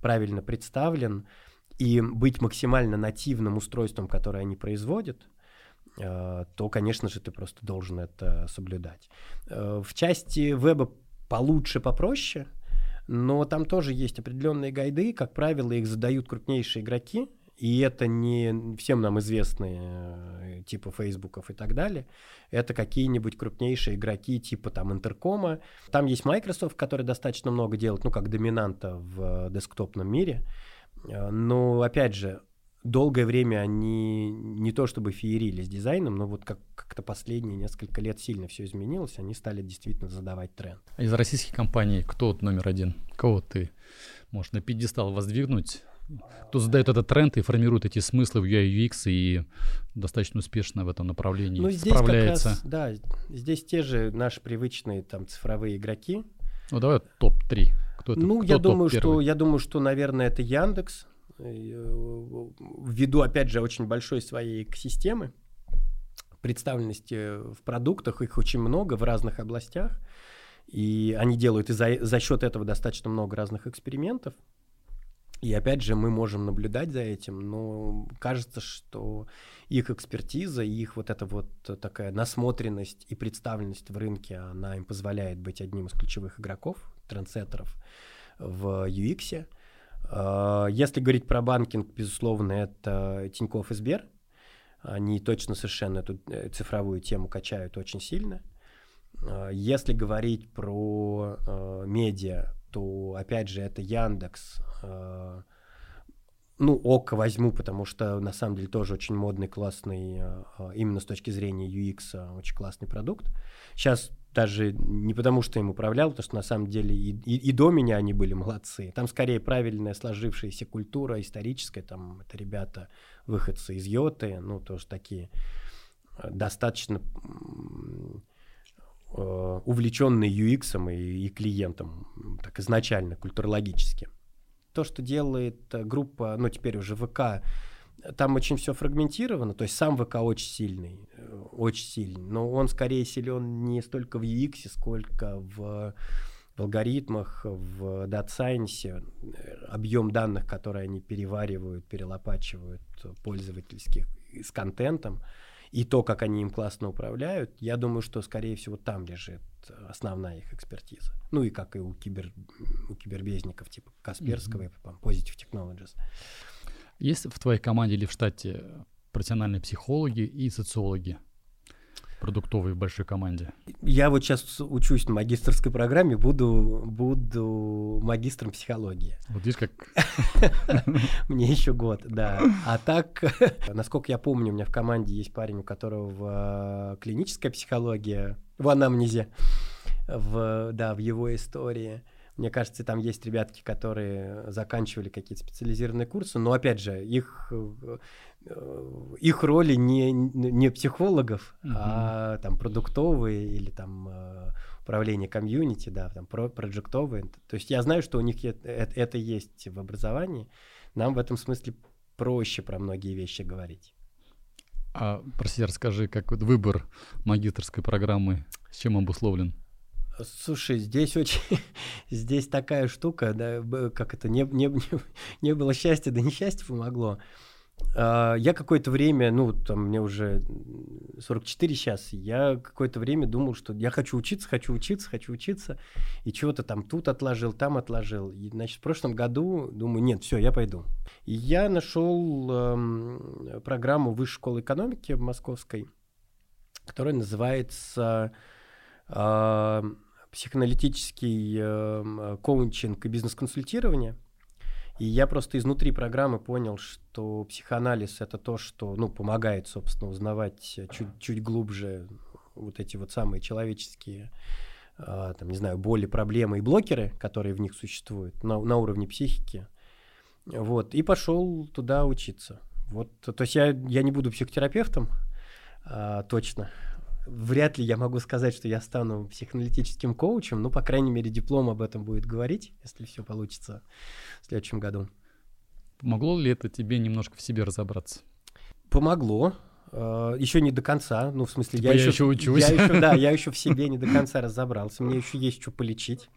правильно представлен и быть максимально нативным устройством, которое они производят, Э, то, конечно же, ты просто должен это соблюдать. Э, в части веба получше, попроще, но там тоже есть определенные гайды, как правило, их задают крупнейшие игроки, и это не всем нам известные э, типа фейсбуков и так далее. Это какие-нибудь крупнейшие игроки типа там Интеркома. Там есть Microsoft, который достаточно много делает, ну как доминанта в десктопном мире. Но опять же, долгое время они не то чтобы феерили с дизайном, но вот как- как-то последние несколько лет сильно все изменилось, они стали действительно задавать тренд. А из российских компаний кто вот номер один? Кого ты можешь на пьедестал воздвигнуть? Кто задает этот тренд и формирует эти смыслы в UI UX и достаточно успешно в этом направлении ну, здесь справляется? Как раз, да, здесь те же наши привычные там цифровые игроки. Ну давай топ-3. Кто это? Ну, Кто я думаю, что я думаю, что, наверное, это Яндекс, Э, ввиду, опять же, очень большой своей экосистемы, представленности в продуктах, их очень много в разных областях, и они делают и за, за счет этого достаточно много разных экспериментов. И опять же, мы можем наблюдать за этим, но кажется, что их экспертиза, их вот эта вот такая насмотренность и представленность в рынке, она им позволяет быть одним из ключевых игроков, трендсеттеров в UX. А, если говорить про банкинг, безусловно, это Тинькофф и Сбер. Они точно совершенно эту э, цифровую тему качают очень сильно. А, если говорить про э, медиа, то опять же это Яндекс. Э, ну, Око возьму, потому что на самом деле тоже очень модный, классный, именно с точки зрения UX, очень классный продукт. Сейчас даже не потому, что им управлял, потому что на самом деле и, и, и до меня они были молодцы. Там скорее правильная сложившаяся культура историческая, там это ребята, выходцы из Йоты, ну тоже такие э, достаточно э, увлеченные UX и, и клиентом, так изначально, культурологически. То, что делает э, группа, ну теперь уже ВК, там очень все фрагментировано, то есть сам ВК очень сильный, э, очень сильный, но он скорее силен не столько в UX, сколько в, в алгоритмах, в Data Science, объем данных, которые они переваривают, перелопачивают пользовательских с контентом, и то, как они им классно управляют, я думаю, что, скорее всего, там лежит основная их экспертиза. Ну и как и у, кибер, у кибербезников, типа Касперского mm-hmm. и Positive Technologies. Есть в твоей команде или в штате профессиональные психологи и социологи? Продуктовые в большой команде? Я вот сейчас учусь на магистрской программе, буду, буду магистром психологии. Вот видишь, как... (laughs) Мне еще год, да. А так, (laughs) насколько я помню, у меня в команде есть парень, у которого клиническая психология в анамнезе, в, да, в его истории. Мне кажется, там есть ребятки, которые заканчивали какие-то специализированные курсы, но опять же, их, их роли не, не психологов, uh-huh. а там продуктовые или там э, управление комьюнити, да, там про проектовые. То есть я знаю, что у них это, это есть в образовании. Нам в этом смысле проще про многие вещи говорить. А, простите, расскажи, как вот выбор магистрской программы, с чем обусловлен? Слушай, здесь очень, (laughs) здесь такая штука, да, как это, не, не, не, было счастья, да несчастье помогло. А, я какое-то время, ну, там мне уже 44 сейчас, я какое-то время думал, что я хочу учиться, хочу учиться, хочу учиться, и чего-то там тут отложил, там отложил. И, значит, в прошлом году думаю, нет, все, я пойду. И я нашел эм, программу Высшей школы экономики московской, которая называется э, психоаналитический э, коучинг и бизнес-консультирование. И я просто изнутри программы понял, что психоанализ это то, что ну, помогает, собственно, узнавать чуть, чуть глубже вот эти вот самые человеческие, э, там, не знаю, боли, проблемы и блокеры, которые в них существуют на, на уровне психики. Вот, и пошел туда учиться. Вот, то есть я, я не буду психотерапевтом, а, точно, вряд ли я могу сказать, что я стану психоаналитическим коучем, но, по крайней мере, диплом об этом будет говорить, если все получится в следующем году. Помогло ли это тебе немножко в себе разобраться? Помогло. Uh, еще не до конца, ну в смысле типа я, я еще, еще учусь. Я еще, да, (laughs) я еще в себе не до конца разобрался. Мне еще есть что полечить.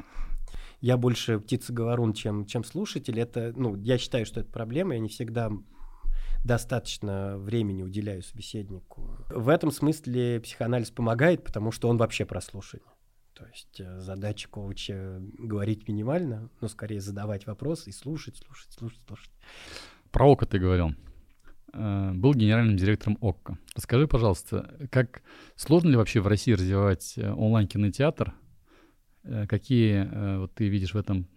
Я больше птица-говорун, чем, чем слушатель. Это, ну, я считаю, что это проблема. Я не всегда достаточно времени уделяю собеседнику. В этом смысле психоанализ помогает, потому что он вообще про слушание. То есть э, задача коуча говорить минимально, но скорее задавать вопросы и слушать, слушать, слушать, слушать. Про ОКО ты говорил. Э, был генеральным директором ОККО. Расскажи, пожалуйста, как сложно ли вообще в России развивать э, онлайн-кинотеатр? Какие вот ты видишь в этом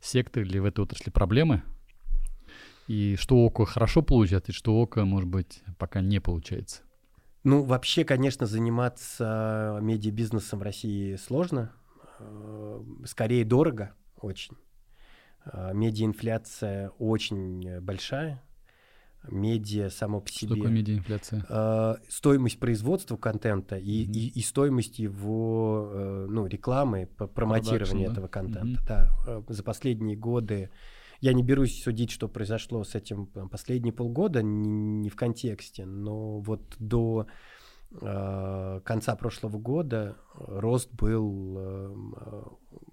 секторе или в этой отрасли проблемы? И что ОКО хорошо получается, и что ОКО, может быть, пока не получается? Ну, вообще, конечно, заниматься медиабизнесом в России сложно. Э, скорее, дорого очень. Э, медиаинфляция очень большая. Медиа само по себе. Что такое медиаинфляция? Э, стоимость производства контента и, mm-hmm. и, и стоимость его ну, рекламы, промотирования Production, этого контента. Mm-hmm. Да. За последние годы я не берусь судить, что произошло с этим последние полгода, не, не в контексте, но вот до э, конца прошлого года рост был э,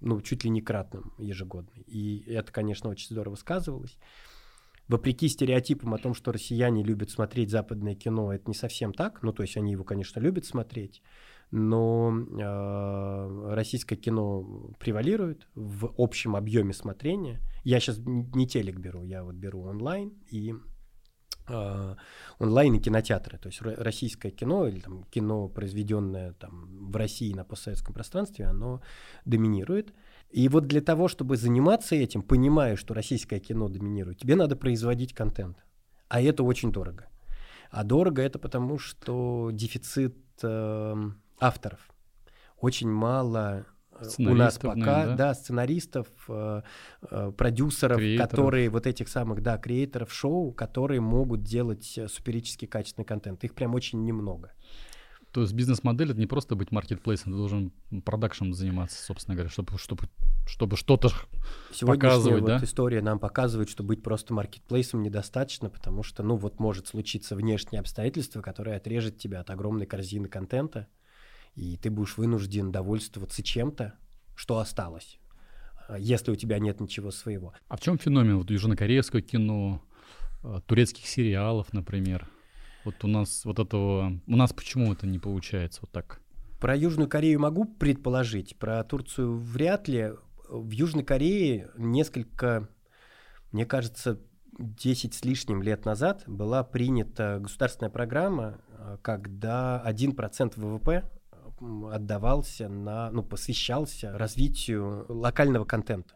ну, чуть ли не кратным ежегодный. И это, конечно, очень здорово сказывалось. Вопреки стереотипам о том, что россияне любят смотреть западное кино, это не совсем так. Ну, то есть они его, конечно, любят смотреть но э, российское кино превалирует в общем объеме смотрения. Я сейчас не телек беру, я вот беру онлайн и э, онлайн и кинотеатры. То есть российское кино или там, кино, произведенное там, в России на постсоветском пространстве, оно доминирует. И вот для того, чтобы заниматься этим, понимая, что российское кино доминирует, тебе надо производить контент. А это очень дорого. А дорого это потому, что дефицит э, авторов. Очень мало у нас пока, наверное, да? да, сценаристов, э, э, продюсеров, креаторов. которые вот этих самых, да, креаторов шоу, которые могут делать суперически качественный контент. Их прям очень немного. То есть бизнес-модель это не просто быть маркетплейсом, ты должен продакшем заниматься, собственно говоря, чтобы, чтобы, чтобы что-то показывать, вот да? история нам показывает, что быть просто маркетплейсом недостаточно, потому что, ну, вот может случиться внешние обстоятельства, которые отрежет тебя от огромной корзины контента, и ты будешь вынужден довольствоваться чем-то, что осталось, а, если у тебя нет ничего своего. А в чем феномен вот южнокорейского кино, а, турецких сериалов, например? Вот у нас вот этого, у нас почему это не получается вот так? Про Южную Корею могу предположить, про Турцию вряд ли. В Южной Корее несколько, мне кажется, 10 с лишним лет назад была принята государственная программа, а, когда 1% ВВП отдавался на, ну, посвящался развитию локального контента.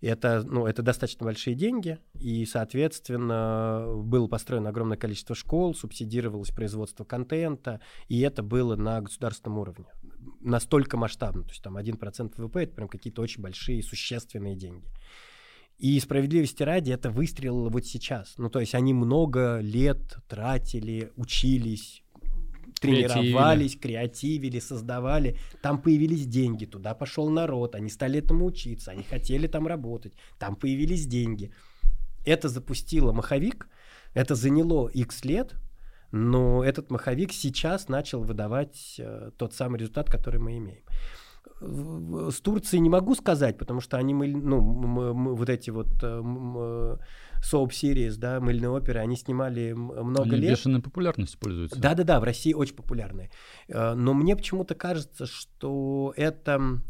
И это, ну, это достаточно большие деньги, и, соответственно, было построено огромное количество школ, субсидировалось производство контента, и это было на государственном уровне. настолько масштабно. То есть там 1% ВВП — это прям какие-то очень большие, существенные деньги. И справедливости ради это выстрелило вот сейчас. Ну, то есть они много лет тратили, учились, тренировались, креативили, создавали. Там появились деньги, туда пошел народ, они стали этому учиться, они хотели там работать, там появились деньги. Это запустило маховик, это заняло X лет, но этот маховик сейчас начал выдавать э, тот самый результат, который мы имеем. С Турцией не могу сказать, потому что они, ну, мы, мы, вот эти вот э, соап series, да, мыльные оперы, они снимали много они лет. бешеной популярностью пользуются. Да-да-да, в России очень популярные. Э, но мне почему-то кажется, что это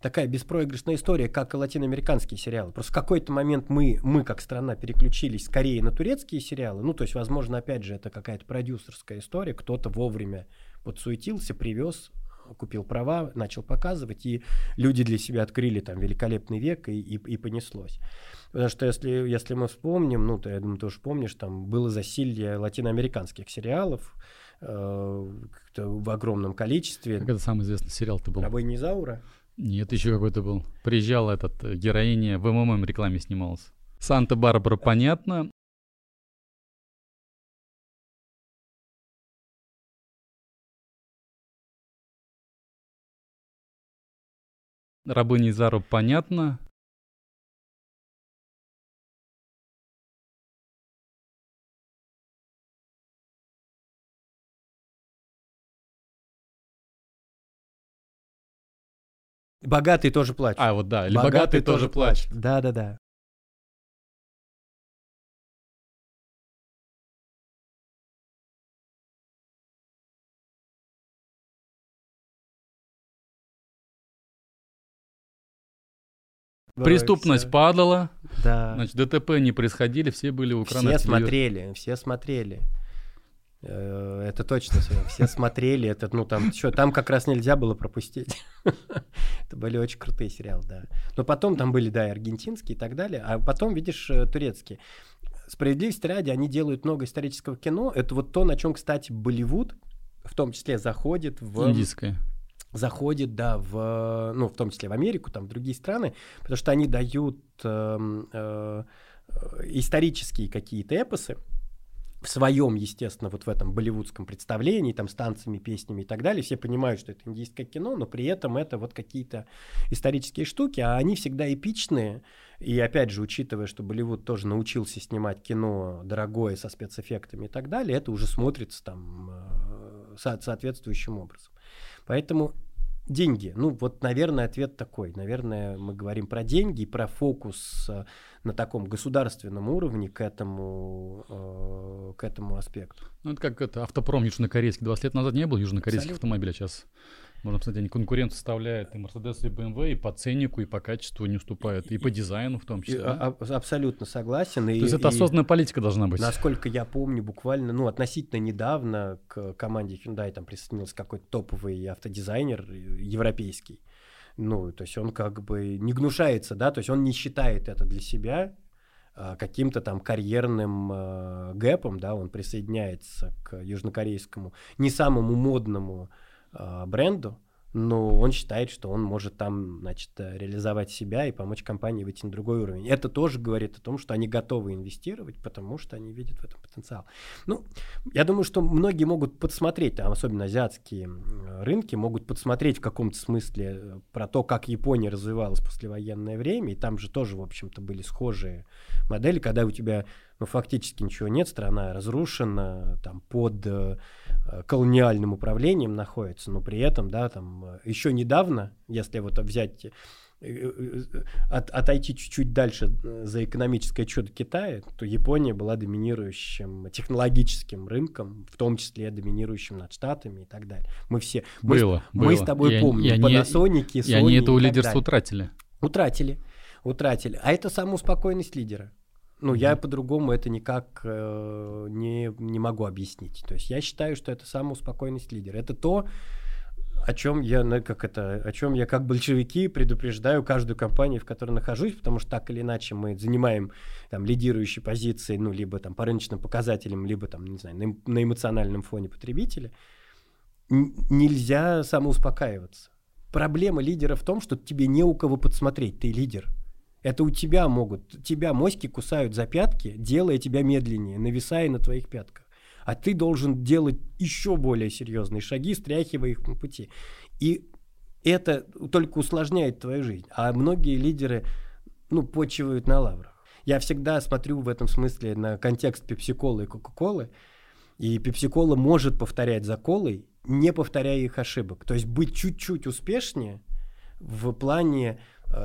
такая беспроигрышная история, как и латиноамериканские сериалы. Просто в какой-то момент мы, мы как страна переключились скорее на турецкие сериалы. Ну, то есть, возможно, опять же, это какая-то продюсерская история. Кто-то вовремя подсуетился, привез, купил права, начал показывать, и люди для себя открыли там великолепный век, и, и, и понеслось. Потому что если, если мы вспомним, ну, ты, я думаю, ты уж помнишь, там было засилье латиноамериканских сериалов э, в огромном количестве. Как это самый известный сериал-то был? «Рабыня Изаура». Нет, еще какой-то был. Приезжал этот, э, героиня, в МММ рекламе снимался. Санта-Барбара, понятно. Рабыня Изару, понятно. Богатые тоже плачут. А, вот да, или богатые, богатые тоже, плачут. Да-да-да. Преступность все. падала, да. значит, ДТП не происходили, все были у экрана. Все смотрели, все смотрели. Э, это точно все смотрели, это, ну, там, что, там как раз нельзя было пропустить. (laughs) это были очень крутые сериалы, да. Но потом там были, да, и аргентинские и так далее, а потом, видишь, э, турецкие. Справедливости ради, они делают много исторического кино. Это вот то, на чем, кстати, Болливуд, в том числе, заходит в... Индийское заходит, да, в, ну, в том числе в Америку, там, в другие страны, потому что они дают э, э, исторические какие-то эпосы, в своем, естественно, вот в этом болливудском представлении, там с танцами, песнями и так далее, все понимают, что это индийское кино, но при этом это вот какие-то исторические штуки, а они всегда эпичные. И опять же, учитывая, что Болливуд тоже научился снимать кино дорогое со спецэффектами и так далее, это уже смотрится там э, со- соответствующим образом. Поэтому деньги. Ну, вот, наверное, ответ такой. Наверное, мы говорим про деньги и про фокус э, на таком государственном уровне к этому, э, к этому аспекту. Ну, это как это автопром южнокорейский. 20 лет назад не был южнокорейских автомобилей, а сейчас можно сказать, они конкурент составляют и Mercedes, и BMW, и по ценнику, и по качеству не уступают, и, по дизайну в том числе. И, да? а, абсолютно согласен. То и, есть это осознанная политика должна быть. Насколько я помню, буквально, ну, относительно недавно к команде Hyundai там присоединился какой-то топовый автодизайнер европейский. Ну, то есть он как бы не гнушается, да, то есть он не считает это для себя а, каким-то там карьерным э, гэпом, да, он присоединяется к южнокорейскому, не самому модному э, бренду, но он считает, что он может там, значит, реализовать себя и помочь компании выйти на другой уровень. Это тоже говорит о том, что они готовы инвестировать, потому что они видят в этом потенциал. Ну, я думаю, что многие могут подсмотреть, особенно азиатские рынки, могут подсмотреть в каком-то смысле э, про то, как Япония развивалась в послевоенное время, и там же тоже, в общем-то, были схожие модели, когда у тебя ну, фактически ничего нет, страна разрушена, там, под э, колониальным управлением находится, но при этом, да, там, э, еще недавно, если вот взять э, от, отойти чуть-чуть дальше за экономическое чудо Китая, то Япония была доминирующим технологическим рынком, в том числе доминирующим над Штатами и так далее. Мы все... Было, мы, было. мы с тобой и помним они, Panasonic, Sony И они это у лидерства утратили. Утратили, утратили. А это самоуспокоенность лидера. Ну, я по-другому это никак э, не, не могу объяснить. То есть я считаю, что это самоуспокоенность лидера. Это то, о чем я, как это, о чем я как большевики предупреждаю каждую компанию, в которой нахожусь, потому что так или иначе мы занимаем там лидирующие позиции, ну, либо там по рыночным показателям, либо там, не знаю, на, на эмоциональном фоне потребителя. нельзя самоуспокаиваться. Проблема лидера в том, что тебе не у кого подсмотреть, ты лидер. Это у тебя могут, тебя моськи кусают за пятки, делая тебя медленнее, нависая на твоих пятках. А ты должен делать еще более серьезные шаги, стряхивая их по пути. И это только усложняет твою жизнь. А многие лидеры, ну, почивают на лаврах. Я всегда смотрю в этом смысле на контекст пепси-колы и кока-колы. И пепси-кола может повторять за колой, не повторяя их ошибок. То есть быть чуть-чуть успешнее в плане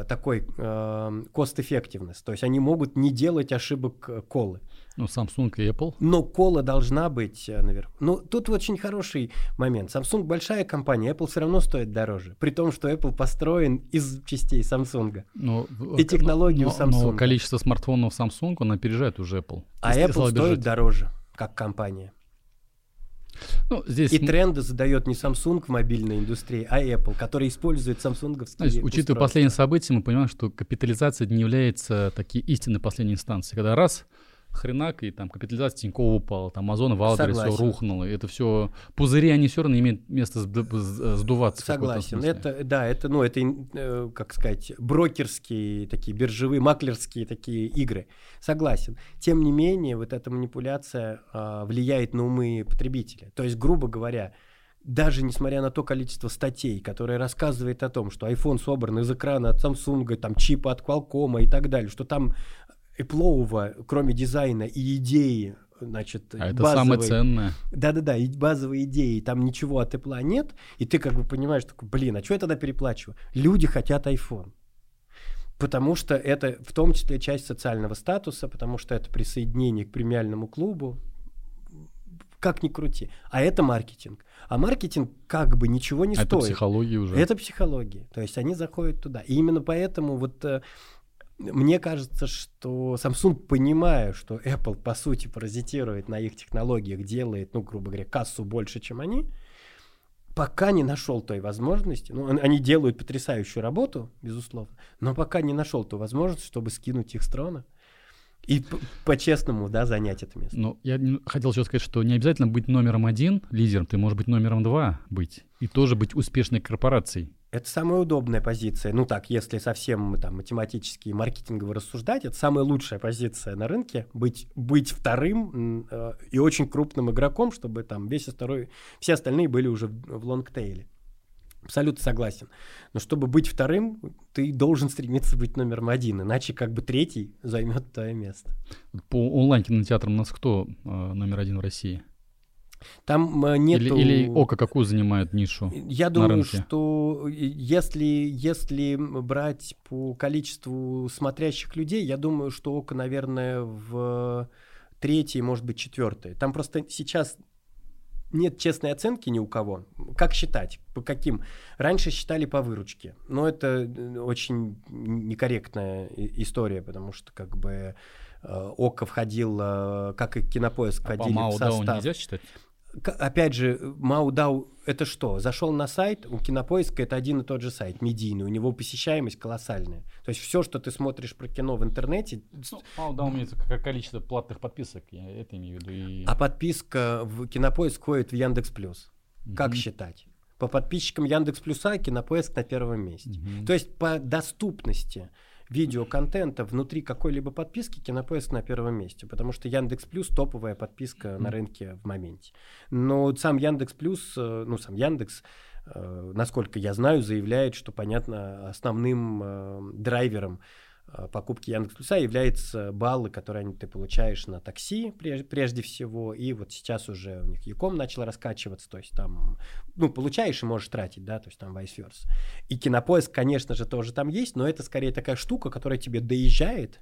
такой э, cost effectiveness. То есть они могут не делать ошибок э, колы. Ну, Samsung и Apple. Но кола должна быть э, наверху. Ну, тут очень хороший момент. Samsung большая компания, Apple все равно стоит дороже. При том, что Apple построен из частей Samsung. Но, и технологию но, Samsung. Но количество смартфонов Samsung, он опережает уже Apple. А Apple стоит дороже, как компания. Ну, здесь... И тренды задает не Samsung в мобильной индустрии, а Apple, который использует самсунговские Значит, Учитывая последние события, мы понимаем, что капитализация не является такие истинной последней инстанцией. Когда раз хренак, и там капитализация Тинькова упала, там Амазон, Вайлдберриз все рухнуло. Это все пузыри, они все равно имеют место сдуваться. Согласен. Это, да, это, ну, это, э, как сказать, брокерские такие, биржевые, маклерские такие игры. Согласен. Тем не менее, вот эта манипуляция а, влияет на умы потребителя. То есть, грубо говоря, даже несмотря на то количество статей, которые рассказывают о том, что iPhone собран из экрана от Samsung, там чипа от Qualcomm и так далее, что там Эплоува, кроме дизайна и идеи, значит, а это самое ценное. Да-да-да, и базовые идеи, там ничего от Apple нет, и ты как бы понимаешь, такой, блин, а что я тогда переплачиваю? Люди хотят iPhone. Потому что это в том числе часть социального статуса, потому что это присоединение к премиальному клубу, как ни крути. А это маркетинг. А маркетинг как бы ничего не это стоит. Это психология уже. Это психология. То есть они заходят туда. И именно поэтому вот э, мне кажется, что Samsung, понимая, что Apple, по сути, паразитирует на их технологиях, делает, ну, грубо говоря, кассу больше, чем они, пока не нашел той возможности, ну, они делают потрясающую работу, безусловно, но пока не нашел ту возможность, чтобы скинуть их с трона и по-честному, да, занять это место. Ну, я хотел еще сказать, что не обязательно быть номером один лидером, ты можешь быть номером два быть и тоже быть успешной корпорацией. Это самая удобная позиция. Ну так, если совсем там математически и маркетингово рассуждать, это самая лучшая позиция на рынке. Быть, быть вторым э, и очень крупным игроком, чтобы там весь второй, все остальные были уже в, в лонгтейле. Абсолютно согласен. Но чтобы быть вторым, ты должен стремиться быть номером один, иначе как бы третий займет твое место. По онлайн-кинотеатрам у нас кто э, номер один в России? Там э, нет. Или, или ОКО какую занимает нишу? Я думаю, рынке? что если, если брать по количеству смотрящих людей, я думаю, что ОКО, наверное, в третьей, может быть, четвертой. Там просто сейчас нет честной оценки ни у кого. Как считать? По каким? Раньше считали по выручке. Но это э, очень некорректная история, потому что как бы э, ОКО входил, как и Кинопоиск, а входили по в состав. нельзя считать? опять же, Маудау это что? Зашел на сайт, у Кинопоиска это один и тот же сайт, медийный, у него посещаемость колоссальная. То есть все, что ты смотришь про кино в интернете... Ну, Маудау имеется как количество платных подписок, я это имею в виду. И... А подписка в Кинопоиск входит в Яндекс Плюс. Угу. Как считать? По подписчикам Яндекс Плюса Кинопоиск на первом месте. Угу. То есть по доступности видеоконтента внутри какой-либо подписки Кинопоиск на первом месте, потому что Яндекс Плюс топовая подписка mm. на рынке в моменте. Но сам Яндекс Плюс, э, ну сам Яндекс, э, насколько я знаю, заявляет, что понятно основным э, драйвером покупки Яндекс Плюса являются баллы, которые ты получаешь на такси прежде всего, и вот сейчас уже у них Яком начал раскачиваться, то есть там, ну, получаешь и можешь тратить, да, то есть там vice versa. И Кинопоиск, конечно же, тоже там есть, но это скорее такая штука, которая тебе доезжает,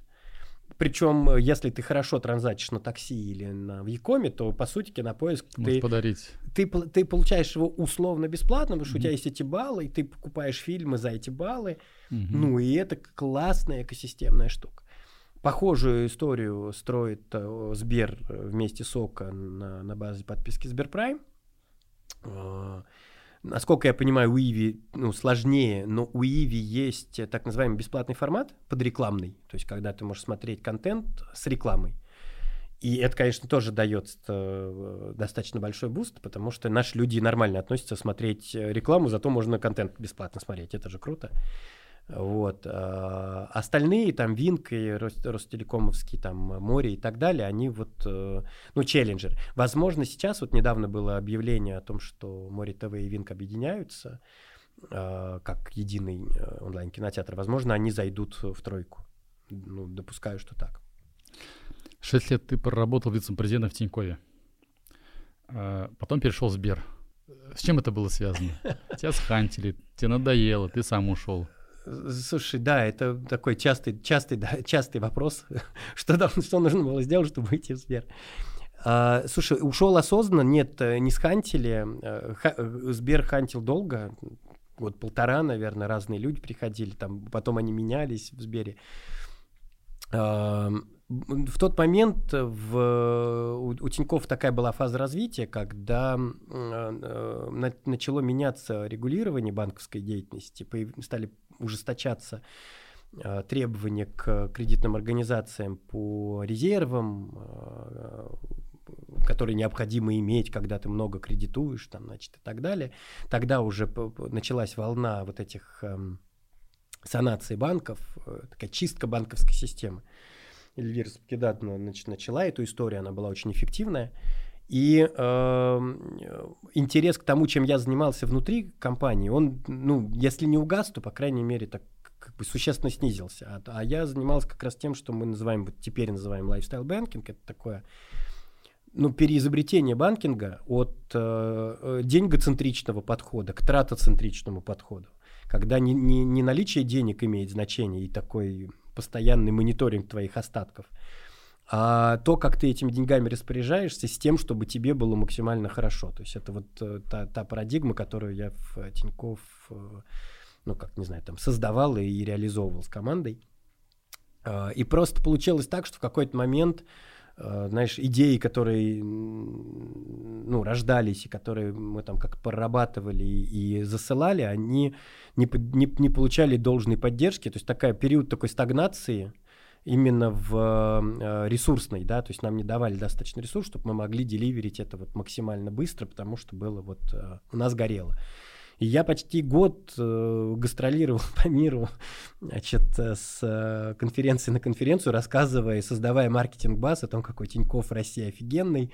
причем, э, если ты хорошо транзачишь на такси или на Якоме, то, по сути, кинопоиск ты, подарить. Ты, ты получаешь его условно бесплатно, потому что mm-hmm. у тебя есть эти баллы, и ты покупаешь фильмы за эти баллы. Mm-hmm. Ну, и это классная экосистемная штука. Похожую историю строит э, Сбер вместе с ОКО на, на базе подписки Сберпрайм. Э, Насколько я понимаю, у Иви ну, сложнее, но у Иви есть так называемый бесплатный формат подрекламный, то есть когда ты можешь смотреть контент с рекламой. И это, конечно, тоже дает э, достаточно большой буст, потому что наши люди нормально относятся смотреть э, рекламу, зато можно контент бесплатно смотреть. Это же круто. Вот. А остальные, там, Винк и Ростелекомовский, там, MORE и так далее, они вот, э, ну, челленджеры. Возможно, сейчас, вот недавно было объявление о том, что Море ТВ и Винк объединяются как единый онлайн-кинотеатр. Возможно, они зайдут в тройку. Ну, допускаю, что так. Шесть лет ты проработал вице-президентом в Тинькове. Потом перешел в Сбер. С чем это было связано? Тебя схантили, тебе надоело, ты сам ушел. Слушай, да, это такой частый, частый, да, (laughs) частый вопрос. (laughs) что, там, что нужно было сделать, чтобы выйти в Сбер? А, слушай, ушел осознанно? Нет, э, не схантили. Э, ха, э, Сбер хантил долго, год полтора, наверное, разные люди приходили, там, потом они менялись в Сбере в тот момент в, у, у Тинькофф такая была фаза развития, когда э, на, начало меняться регулирование банковской деятельности, стали ужесточаться э, требования к кредитным организациям по резервам, э, которые необходимо иметь, когда ты много кредитуешь, там, значит, и так далее. Тогда уже началась волна вот этих э, санаций банков, э, такая чистка банковской системы. Эльвира Спкидатна начала эту историю, она была очень эффективная. И э, интерес к тому, чем я занимался внутри компании, он, ну, если не угас, то, по крайней мере, так как бы существенно снизился. А, а я занимался как раз тем, что мы называем, вот теперь называем lifestyle banking. Это такое ну, переизобретение банкинга от э, э деньгоцентричного подхода к тратоцентричному подходу. Когда не, не, не наличие денег имеет значение и такой постоянный мониторинг твоих остатков, а то, как ты этими деньгами распоряжаешься, с тем, чтобы тебе было максимально хорошо. То есть это вот э, та, та парадигма, которую я в Тинькофф, э, ну, как, не знаю, там, создавал и реализовывал с командой. А, и просто получилось так, что в какой-то момент знаешь, идеи, которые ну, рождались и которые мы там как прорабатывали и, засылали, они не, не, не получали должной поддержки. То есть такая период такой стагнации именно в э, ресурсной, да, то есть нам не давали достаточно ресурсов, чтобы мы могли деливерить это вот максимально быстро, потому что было вот э, у нас горело. И я почти год э, гастролировал (laughs) по миру, значит, с э, конференции на конференцию, рассказывая и создавая маркетинг- buzz о том, какой Тинькофф Россия офигенный,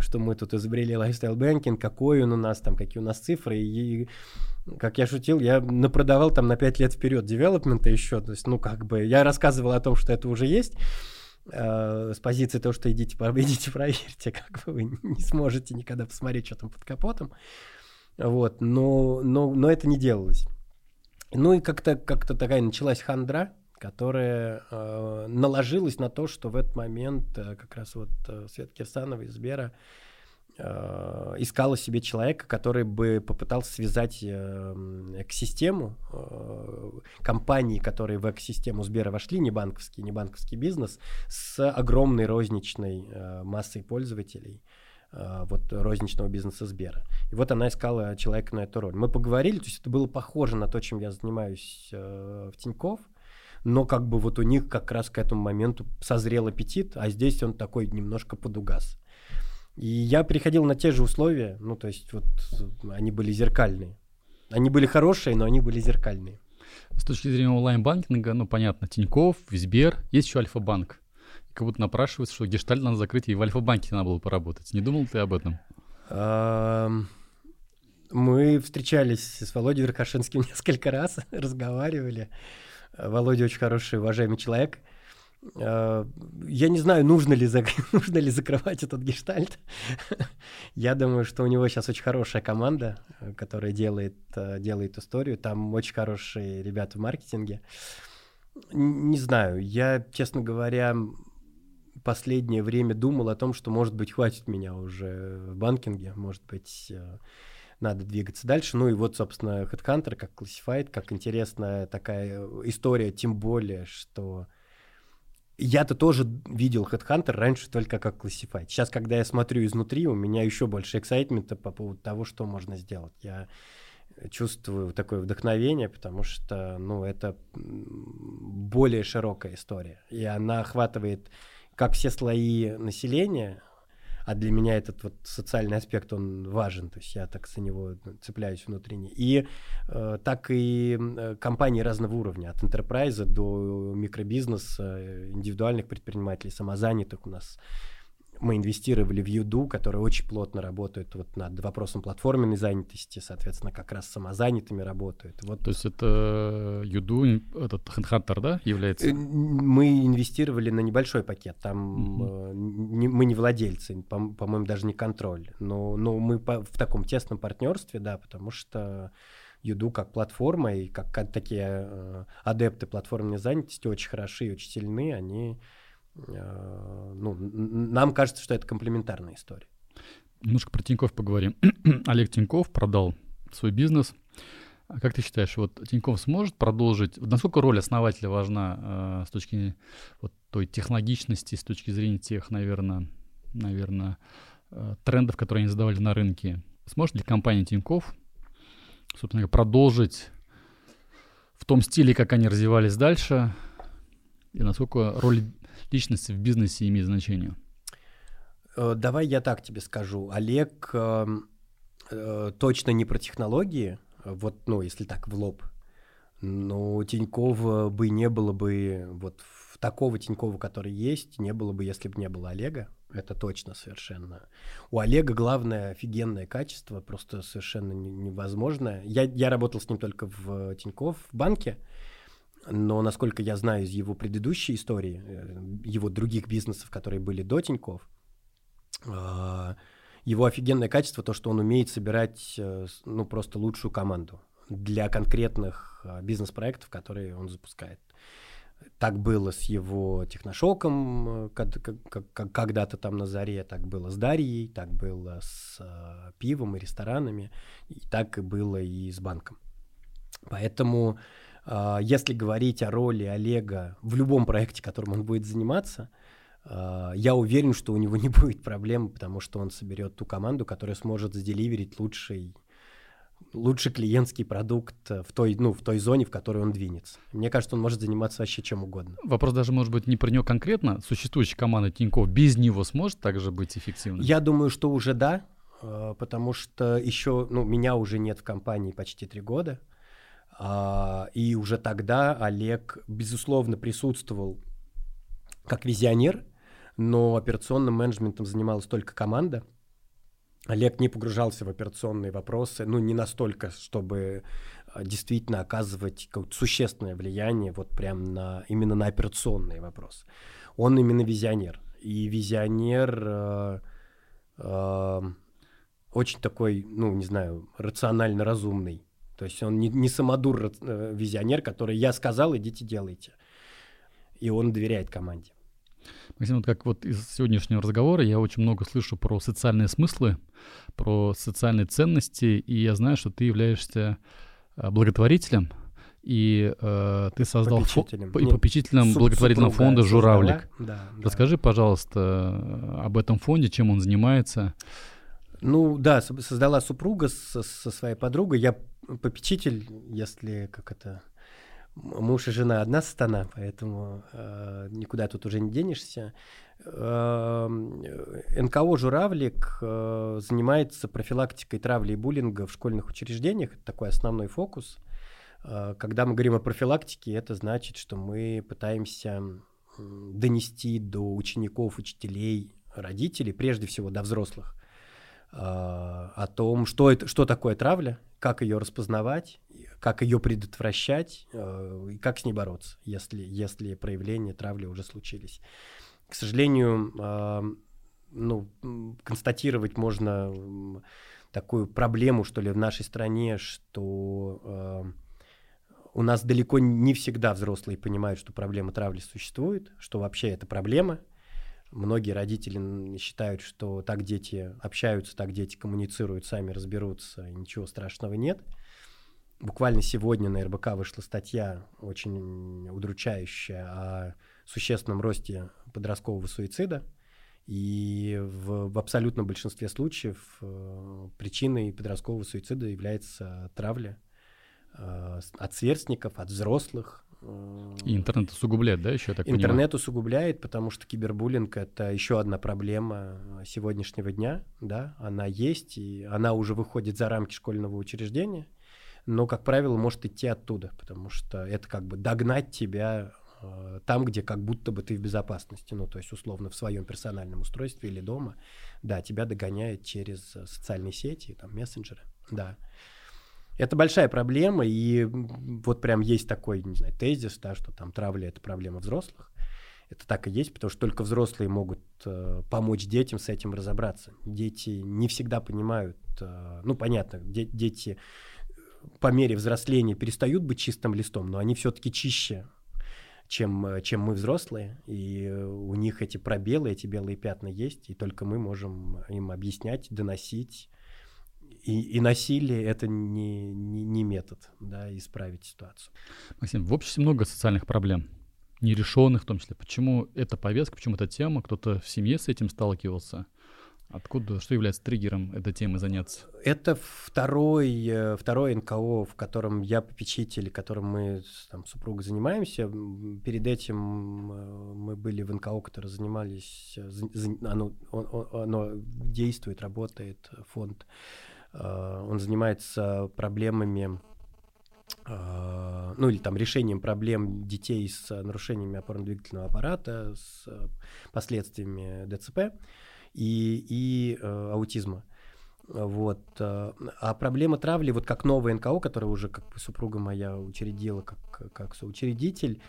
что мы тут изобрели lifestyle banking, какой он у нас там, какие у нас цифры. И, как я шутил, я напродавал там на 5 лет вперед development а еще. То есть, ну, как бы, я рассказывал о том, что это уже есть, э, с позиции того, что идите, (laughs) идите проверьте, как бы вы не сможете никогда посмотреть, что там под капотом. Вот, но, но, но это не делалось. Ну и как-то как такая началась хандра, которая э, наложилась на то, что в этот момент э, как раз вот э, Свет Кирсанова из Сбера э, искала себе человека, который бы попытался связать э, экосистему, э, компании, которые в экосистему Сбера вошли, не банковский, не банковский бизнес, с огромной розничной э, массой пользователей э, вот розничного бизнеса Сбера. И вот она искала человека на эту роль. Мы поговорили, то есть это было похоже на то, чем я занимаюсь э, в Тинькофф, но как бы вот у них как раз к этому моменту созрел аппетит, а здесь он такой немножко подугас. И я приходил на те же условия, ну, то есть вот они были зеркальные. Они были хорошие, но они были зеркальные. С точки зрения онлайн-банкинга, ну, понятно, Тиньков, Визбер, есть еще Альфа-банк. Как будто напрашивается, что гештальт надо закрыть, и в Альфа-банке надо было поработать. Не думал ты об этом? Мы встречались с Володей Веркашинским (laughs) несколько раз, разговаривали. Володя очень хороший, уважаемый человек. Э, я не знаю, нужно ли, зак... (laughs) нужно ли закрывать этот гештальт. (laughs) Я думаю, что у него сейчас очень хорошая команда, которая делает, э, делает историю. Там очень хорошие ребята в маркетинге. Не знаю, я, честно говоря, последнее время думал о том, что, может быть, хватит меня уже в банкинге, может быть, надо двигаться дальше. Ну и вот, собственно, Headhunter как Classified, как интересная такая история, тем более, что я-то тоже видел Headhunter раньше только как Classified. Сейчас, когда я смотрю изнутри, у меня еще больше эксайтмента по поводу того, что можно сделать. Я чувствую такое вдохновение, потому что, ну, это более широкая история, и она охватывает как все слои населения, а для меня этот вот социальный аспект, он важен, то есть я так за него цепляюсь внутренне. И э, так и э, компании разного уровня, от enterprise до микробизнеса, индивидуальных предпринимателей, самозанятых у нас мы инвестировали в Юду, которая очень плотно работает вот над вопросом платформенной занятости, соответственно, как раз самозанятыми работают. Вот. То есть это Юду, этот HeadHunter, да, является? Э, мы инвестировали на небольшой пакет, там угу. не, мы не владельцы, по- по-моему, даже не контроль, но, но мы по- в таком тесном партнерстве, да, потому что Юду как платформа и как, как такие э, адепты платформенной занятости очень хороши и очень сильны, они Э, ну, нам кажется, что это комплементарная история. Немножко про Тиньков поговорим. (clears throat) Олег Тиньков продал свой бизнес. А как ты считаешь, вот Тиньков сможет продолжить? Насколько роль основателя важна э, с точки вот, той технологичности, с точки зрения тех, наверное, наверное, э, трендов, которые они задавали на рынке? Сможет ли компания Тиньков, собственно, продолжить в том стиле, как они развивались дальше? И насколько роль личности в бизнесе имеет значение? Э, давай я так тебе скажу. Олег э, э, точно не про технологии, вот, ну, если так в лоб. Но Тинькова бы не было бы, вот такого Тинькова, который есть, не было бы, если бы не было Олега. Это точно совершенно. У Олега главное офигенное качество, просто совершенно невозможное. Я, я работал с ним только в Тиньков в банке, но, насколько я знаю из его предыдущей истории, э, его других бизнесов, которые были до Тиньков, а, его офигенное качество то, что он умеет собирать э, ну, просто лучшую команду для конкретных а, бизнес-проектов, которые он запускает. Так было с его техношоком э, когда-то там на заре, так было с Дарьей, так было с пивом и ресторанами, и так и было и с банком. Поэтому а, если говорить о роли Олега в любом проекте, которым он будет заниматься, а, я уверен, что у него (laughs) не будет проблем, потому что он соберет ту команду, которая сможет заделиверить лучший лучший клиентский продукт в той, ну, в той зоне, в которой он двинется. Мне кажется, он может заниматься вообще чем угодно. Вопрос даже может быть не про него конкретно. Существующая команда Тинькофф без него сможет также быть эффективной? Я думаю, что уже да, а, потому что еще, ну, меня уже нет в компании почти три года. А, и уже тогда Олег, безусловно, присутствовал как визионер, но операционным менеджментом занималась только команда. Олег не погружался в операционные вопросы, ну, не настолько, чтобы а, действительно оказывать какое-то существенное влияние вот прям на, именно на операционные вопросы. Он именно визионер. И визионер э, э, очень такой, ну, не знаю, рационально разумный то есть он не, не самодур-визионер, э, который «я сказал, идите делайте». И он доверяет команде. Максим, вот как вот из сегодняшнего разговора я очень много слышу про социальные смыслы, про социальные ценности, и я знаю, что ты являешься э, благотворителем, и э, ты создал попечителем, фо- Нет, попечителем благотворительного фонда «Журавлик». Да, да. Расскажи, пожалуйста, об этом фонде, чем он занимается. Ну да, создала супруга со, со своей подругой. Я попечитель, если как это муж и жена одна страна, поэтому э, никуда тут уже не денешься. Э, НКО «Журавлик» э, занимается профилактикой травли и буллинга в школьных учреждениях. Это такой основной фокус. Э, когда мы говорим о профилактике, это значит, что мы пытаемся донести до учеников, учителей, родителей, прежде всего до взрослых, о том, что, это, что такое травля, как ее распознавать, как ее предотвращать э, и как с ней бороться, если, если проявления травли уже случились. К сожалению, а, ну, констатировать можно такую проблему, что ли, в нашей стране, что у нас далеко не всегда взрослые понимают, что проблема травли существует, что вообще это проблема – Многие родители считают, что так дети общаются, так дети коммуницируют, сами разберутся, и ничего страшного нет. Буквально сегодня на РБК вышла статья очень удручающая о существенном росте подросткового суицида. И в, в абсолютном большинстве случаев э, причиной подросткового суицида является травля э, от сверстников, от взрослых, И интернет усугубляет, да, еще я так понимаю? Интернет усугубляет, потому что кибербуллинг — это еще одна проблема сегодняшнего дня, да, она есть, и она уже выходит за рамки школьного учреждения, но, как правило, может идти оттуда, потому что это как бы догнать тебя э, там, где как будто бы ты в безопасности, ну, то есть, условно, в своем персональном устройстве или дома, да, тебя догоняет через э, социальные сети, там, мессенджеры, да. Это большая проблема, и вот прям есть такой, не знаю, тезис, да, что там травля — это проблема взрослых. Это так и есть, потому что только взрослые могут э, помочь детям с этим разобраться. Дети не всегда понимают, э, ну, понятно, де- дети по мере взросления перестают быть чистым листом, но они все-таки чище, чем, э, чем мы взрослые, и э, у них эти пробелы, эти белые пятна есть, и только мы можем им объяснять, доносить, и, и насилие это не, не, не метод, да, исправить ситуацию. Максим, в обществе много социальных проблем, нерешенных в том числе. Почему эта повестка, почему эта тема? Кто-то в семье с этим сталкивался? Откуда, что является триггером этой темы заняться? Это второй, э, второй НКО, в котором я попечитель, которым мы там, супругой занимаемся. Перед этим э, мы были в НКО, которые занимались, э, оно, он- он- оно действует, работает, фонд. Э, Он занимается проблемами, э, ну или там решением проблем детей с нарушениями опорно-двигательного аппарата, с э, последствиями ДЦП и, и э, аутизма. Вот. А проблема травли, вот как новая НКО, которая уже как бы супруга моя учредила как, как соучредитель,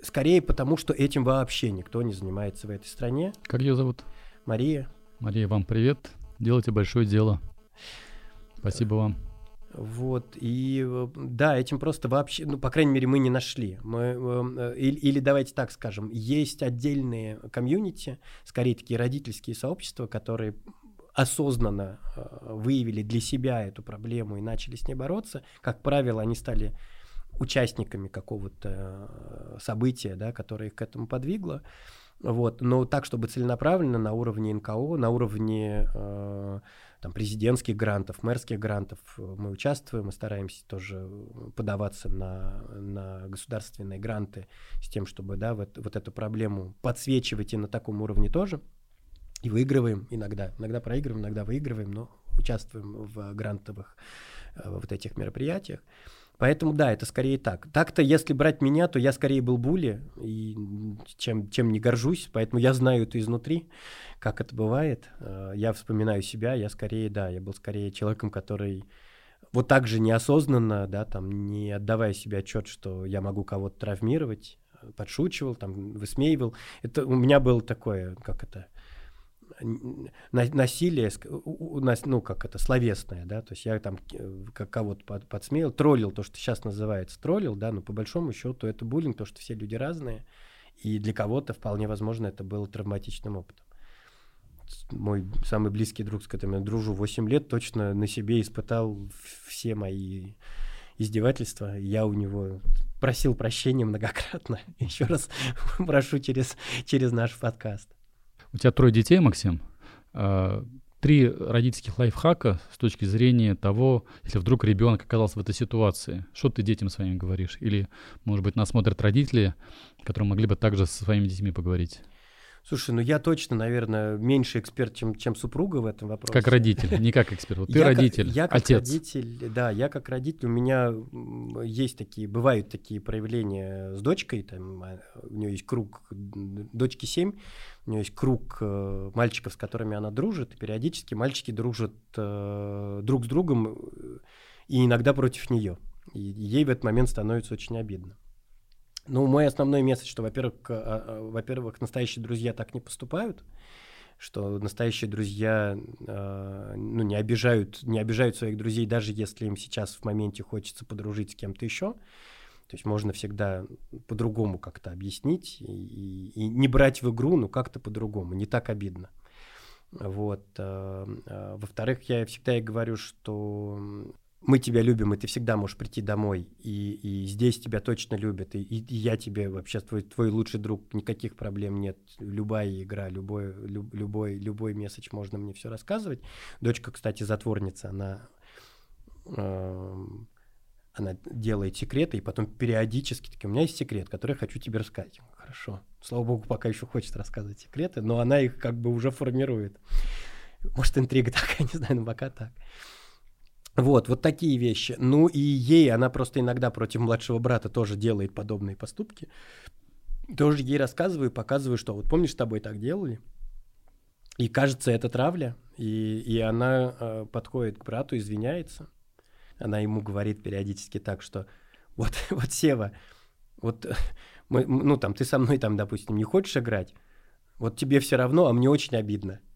скорее потому, что этим вообще никто не занимается в этой стране. Как ее зовут? Мария, Мария, вам привет. Делайте большое дело. Спасибо вам. Вот, и э, да, этим просто вообще, ну, по крайней мере, мы не нашли. Мы, э, или, или давайте так скажем, есть отдельные комьюнити, скорее такие родительские сообщества, которые осознанно э, выявили для себя эту проблему и начали с ней бороться. Как правило, они стали участниками какого-то э, события, да, которое их к этому подвигло. Вот. Но так, чтобы целенаправленно на уровне НКО, на уровне э, там, президентских грантов, мэрских грантов э, мы участвуем, мы стараемся тоже подаваться на, на государственные гранты с тем, чтобы да, вот, вот эту проблему подсвечивать и на таком уровне тоже. И выигрываем иногда. Иногда проигрываем, иногда выигрываем, но участвуем в грантовых э, вот этих мероприятиях. Поэтому да, это скорее так. Так-то, если брать меня, то я скорее был були, и чем, чем не горжусь, поэтому я знаю это изнутри, как это бывает. Э, Я вспоминаю себя, я скорее, да, я был скорее человеком, который вот так же неосознанно, да, там, не отдавая себе отчет, что я могу кого-то травмировать, э, подшучивал, там, высмеивал. Это у меня было такое, как это, насилие, ну, как это, словесное, да, то есть я там э, кого-то под, подсмеял, троллил, то, что сейчас называется троллил, да, но по большому счету это буллинг, то, что все люди разные, и для кого-то вполне возможно это было травматичным опытом. Мой самый близкий друг, с которым я дружу 8 лет, точно на себе испытал все мои издевательства. Я у него просил прощения многократно. (laughs) Еще раз (laughs) прошу через, через наш подкаст. У тебя трое детей, Максим. А, Три родительских лайфхака с точки зрения того, если вдруг ребенок оказался в этой ситуации. Что ты детям своим говоришь? Или, может быть, нас смотрят родители, которые могли бы также со своими детьми поговорить? Слушай, ну я точно, наверное, меньше эксперт, чем, чем супруга в этом вопросе. Как родитель, не как эксперт. Ты Я как- родитель, я как отец. родитель, да, я как родитель, у меня есть такие, бывают такие проявления с дочкой, там, а, у нее есть круг, дочки 7, у нее есть круг э, мальчиков, с которыми она дружит, и периодически мальчики дружат э, друг с другом э, и иногда против нее. И ей в этот момент становится очень обидно. Ну, мой основной месседж, что, во-первых, а, а, во-первых, настоящие друзья так не поступают, что настоящие друзья э, ну, не, обижают, не обижают своих друзей, даже если им сейчас в моменте хочется подружить с кем-то еще. То есть можно всегда по-другому как-то объяснить и, и- и не брать в игру, но как-то по-другому, не так обидно. Вот. Во-вторых, я всегда и говорю, что мы тебя любим, и ты всегда можешь прийти домой, и, и здесь тебя точно любят, и, и я тебе вообще твой, твой лучший друг, никаких проблем нет, любая игра, любой, люб- любой, любой месседж можно мне все рассказывать. Дочка, кстати, затворница, она, эм, Она делает секреты, и потом периодически таки, у меня есть секрет, который я хочу тебе рассказать. Хорошо. Слава богу, пока еще хочет рассказывать секреты, но она их как бы уже формирует. Может, интрига (laughs) такая, не знаю, но пока так. Вот, вот такие вещи. Ну и ей, она просто иногда против младшего брата тоже делает подобные поступки. Тоже ей рассказываю, показываю, что вот помнишь, с тобой так делали? И кажется, это травля. И, и она э, подходит к брату, извиняется. Она ему говорит периодически так, что вот, (laughs) вот Сева, вот (laughs) мы, ну там ты со мной там, допустим, не хочешь играть, вот тебе все равно, а мне очень обидно. (laughs)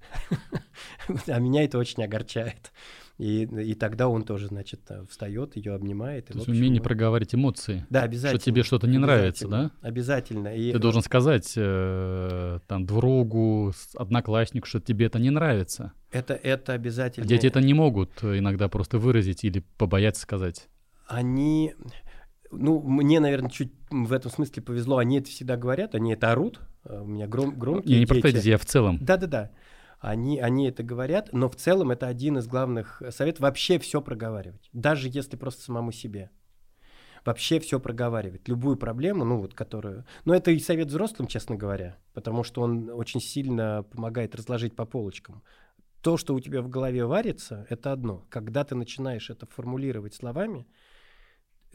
А меня это очень огорчает. И, и тогда он тоже, значит, э, встает, ее обнимает. То есть умение проговаривать эмоции. Да, обязательно. Что тебе что-то не нравится, да? Обязательно. И... Ты должен сказать э, там другу, однокласснику, что тебе это не нравится. Это, это обязательно. Дети это не могут иногда просто выразить или побояться сказать. Они... Ну, мне, наверное, чуть в этом смысле повезло. Они это всегда говорят, они это орут. Э, у меня гром, громкие Я не про дети, я в целом. Да-да-да они, они это говорят, но в целом это один из главных советов вообще все проговаривать, даже если просто самому себе. Вообще все проговаривать, любую проблему, ну вот которую... Но это и совет взрослым, честно говоря, потому что он очень сильно помогает разложить по полочкам. То, что у тебя в голове варится, это одно. Когда ты начинаешь это формулировать словами,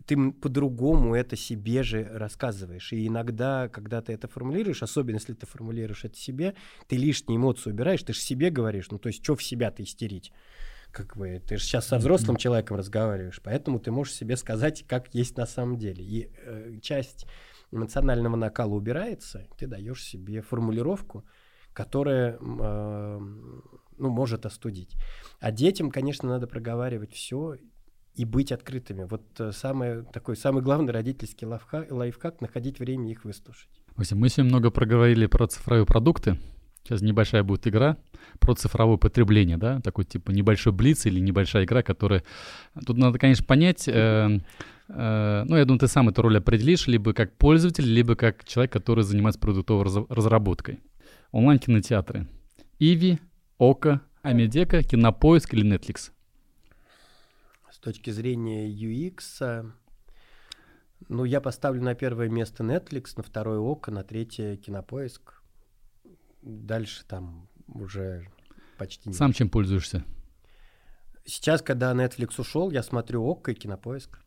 ты по-другому это себе же рассказываешь. И иногда, когда ты это формулируешь, особенно если ты формулируешь это себе, ты лишние эмоции убираешь, ты же себе говоришь, ну то есть что в себя-то истерить? Как бы, ты же сейчас со взрослым человеком разговариваешь, поэтому ты можешь себе сказать, как есть на самом деле. И э, часть эмоционального накала убирается, ты даешь себе формулировку, которая э, ну, может остудить. А детям, конечно, надо проговаривать все, и быть открытыми. Вот э, самое, такой самый главный родительский лайфхак, лайфхак — находить время их выслушать. Максим, мы сегодня много проговорили про цифровые продукты. Сейчас небольшая будет игра про цифровое потребление, да, такой типа небольшой блиц или небольшая игра, которая... Тут надо, конечно, понять, э, э, ну, я думаю, ты сам эту роль определишь, либо как пользователь, либо как человек, который занимается продуктовой раз- разработкой. Онлайн-кинотеатры. Иви, Ока, Амедека, Кинопоиск или Netflix? С точки зрения UX, ну, я поставлю на первое место Netflix, на второе ОКО, на третье Кинопоиск. Дальше там уже почти Сам чем пользуешься? Сейчас, когда Netflix ушел, я смотрю ОКО и Кинопоиск.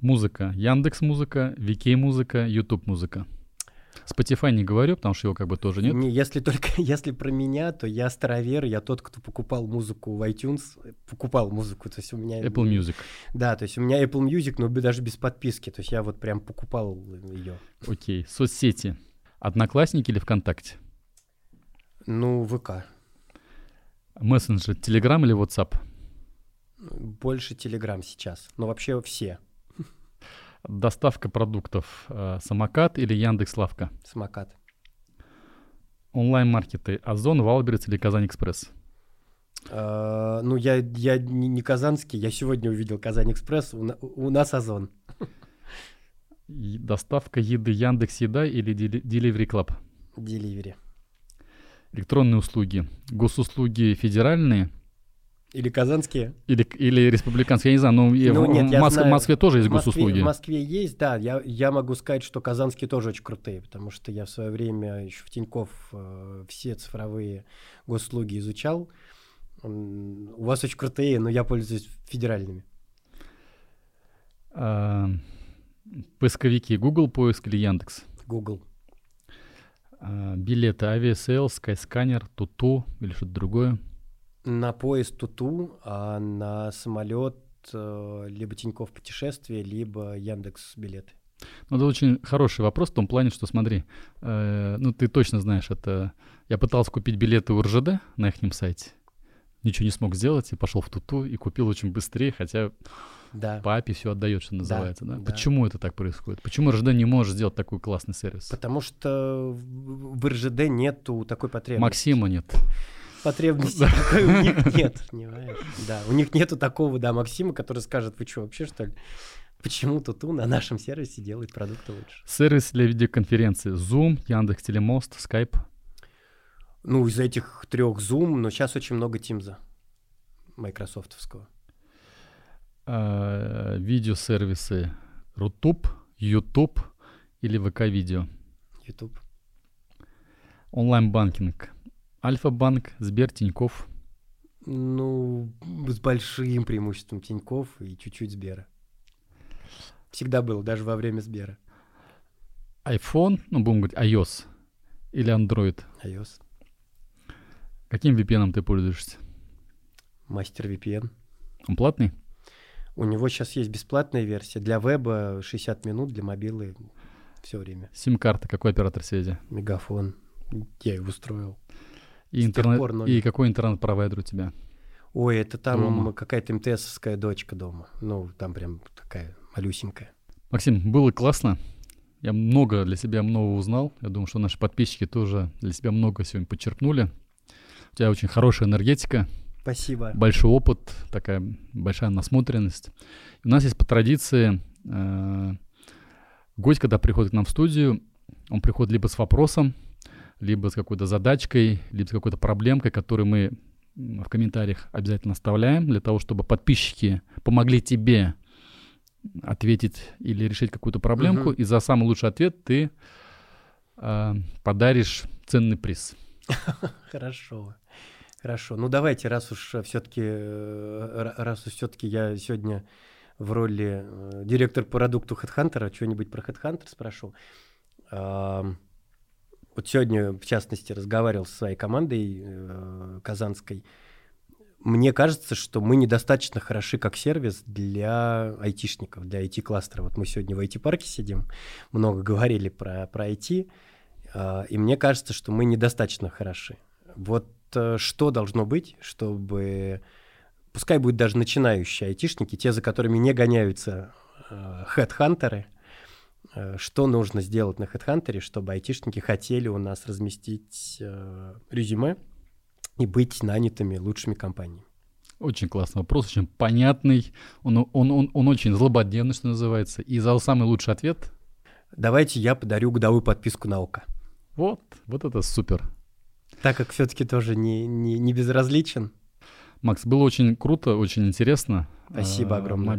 Музыка. Яндекс Музыка, Вики Музыка, YouTube Музыка. Spotify не говорю, потому что его как бы тоже нет. Не, если только, (laughs) если про меня, то я старовер, я тот, кто покупал музыку в iTunes, покупал музыку, то есть у меня... Apple Music. Да, то есть у меня Apple Music, но даже без подписки, то есть я вот прям покупал ее. Окей, соцсети. Одноклассники или ВКонтакте? Ну, ВК. Мессенджер, Telegram или WhatsApp? Больше Telegram сейчас, но вообще все. Доставка продуктов. Э, самокат или Яндекс Лавка? Самокат. Онлайн-маркеты. Озон, Валберец или Казань Экспресс? Uh, ну, я, я не, не казанский, я сегодня увидел Казань Экспресс, у, у нас Озон. Доставка еды Яндекс Еда или Delivery Club? Delivery. Электронные услуги. Госуслуги федеральные или казанские? Или, или республиканские, я не знаю, но ну, в, нет, в, Моск... знаю, Москве тоже есть в Москве, госуслуги. В Москве есть, да. Я, я могу сказать, что казанские тоже очень крутые, потому что я в свое время еще в Тинькофф э, все цифровые госуслуги изучал. У вас очень крутые, но я пользуюсь федеральными. А, поисковики Google поиск или Яндекс? Google. А, билеты Aviasales, Skyscanner, Туту или что-то другое? На поезд Туту, а на самолет э, либо Тиньков путешествие, либо Яндекс билеты. Ну, это очень хороший вопрос в том плане, что смотри, э, ну ты точно знаешь, это я пытался купить билеты у РЖД на их сайте, ничего не смог сделать и пошел в Туту и купил очень быстрее, хотя да. папе все отдает, что называется. Да, да? Да. Почему это так происходит? Почему РЖД не может сделать такой классный сервис? Потому что в РЖД нету такой потребности. Максима нет потребности такой у них (laughs) нет. Да, у них нету такого, да, Максима, который скажет, вы что, вообще что ли? Почему Туту на нашем сервисе делает продукты лучше? Сервис для видеоконференции Zoom, Яндекс Телемост, Skype. Ну, из этих трех Zoom, но сейчас очень много Teams, майкрософтовского. э, видеосервисы Рутуб, YouTube или ВК-видео? YouTube. Онлайн-банкинг. Альфа-банк, Сбер, Тиньков. Ну, с большим преимуществом Тиньков и чуть-чуть Сбера. Всегда был, даже во время Сбера. iPhone, ну, будем говорить, iOS или Android. iOS. Каким VPN ты пользуешься? Мастер VPN. Он платный? У него сейчас есть бесплатная версия. Для веба 60 минут, для мобилы все время. Сим-карта, какой оператор связи? Мегафон. Я его устроил. И, интернет, пор ноль. и какой интернет-провайдер у тебя? Ой, это там Дома. какая-то МТСовская дочка дома. Ну, там прям такая малюсенькая. Максим, было классно. Я много для себя нового узнал. Я думаю, что наши подписчики тоже для себя много сегодня подчеркнули. У тебя очень хорошая энергетика, Спасибо. большой опыт, такая большая насмотренность. У нас есть по традиции э, гость, когда приходит к нам в студию, он приходит либо с вопросом, либо с какой-то задачкой, либо с какой-то проблемкой, которую мы в комментариях обязательно оставляем для того, чтобы подписчики помогли тебе ответить или решить какую-то проблемку. Мгм. И за самый лучший ответ ты э, подаришь ценный приз. (laughs) Хорошо. Хорошо. Ну давайте, раз уж все-таки, раз уж все-таки я сегодня в роли э, директор по продукту HeadHunter, что-нибудь про HeadHunter спрошу. Вот сегодня, в частности, разговаривал со своей командой э, казанской. Мне кажется, что мы недостаточно хороши как сервис для айтишников, для IT-кластера. Вот мы сегодня в IT-парке сидим, много говорили про, про IT, а, и мне кажется, что мы недостаточно хороши. Вот э, что должно быть, чтобы... Пускай будут даже начинающие айтишники, те, за которыми не гоняются э, хедхантеры, э, что нужно сделать на хедхантере, чтобы айтишники хотели у нас разместить э, резюме и быть нанятыми лучшими компаниями. Очень классный вопрос, очень понятный. Он, он, он, он очень злободневный, что называется. И за самый лучший ответ Давайте я подарю годовую подписку на ОКО. вот, вот это супер. Так как все-таки тоже не, не, не безразличен. Макс, было очень круто, очень интересно. Спасибо А, огромное.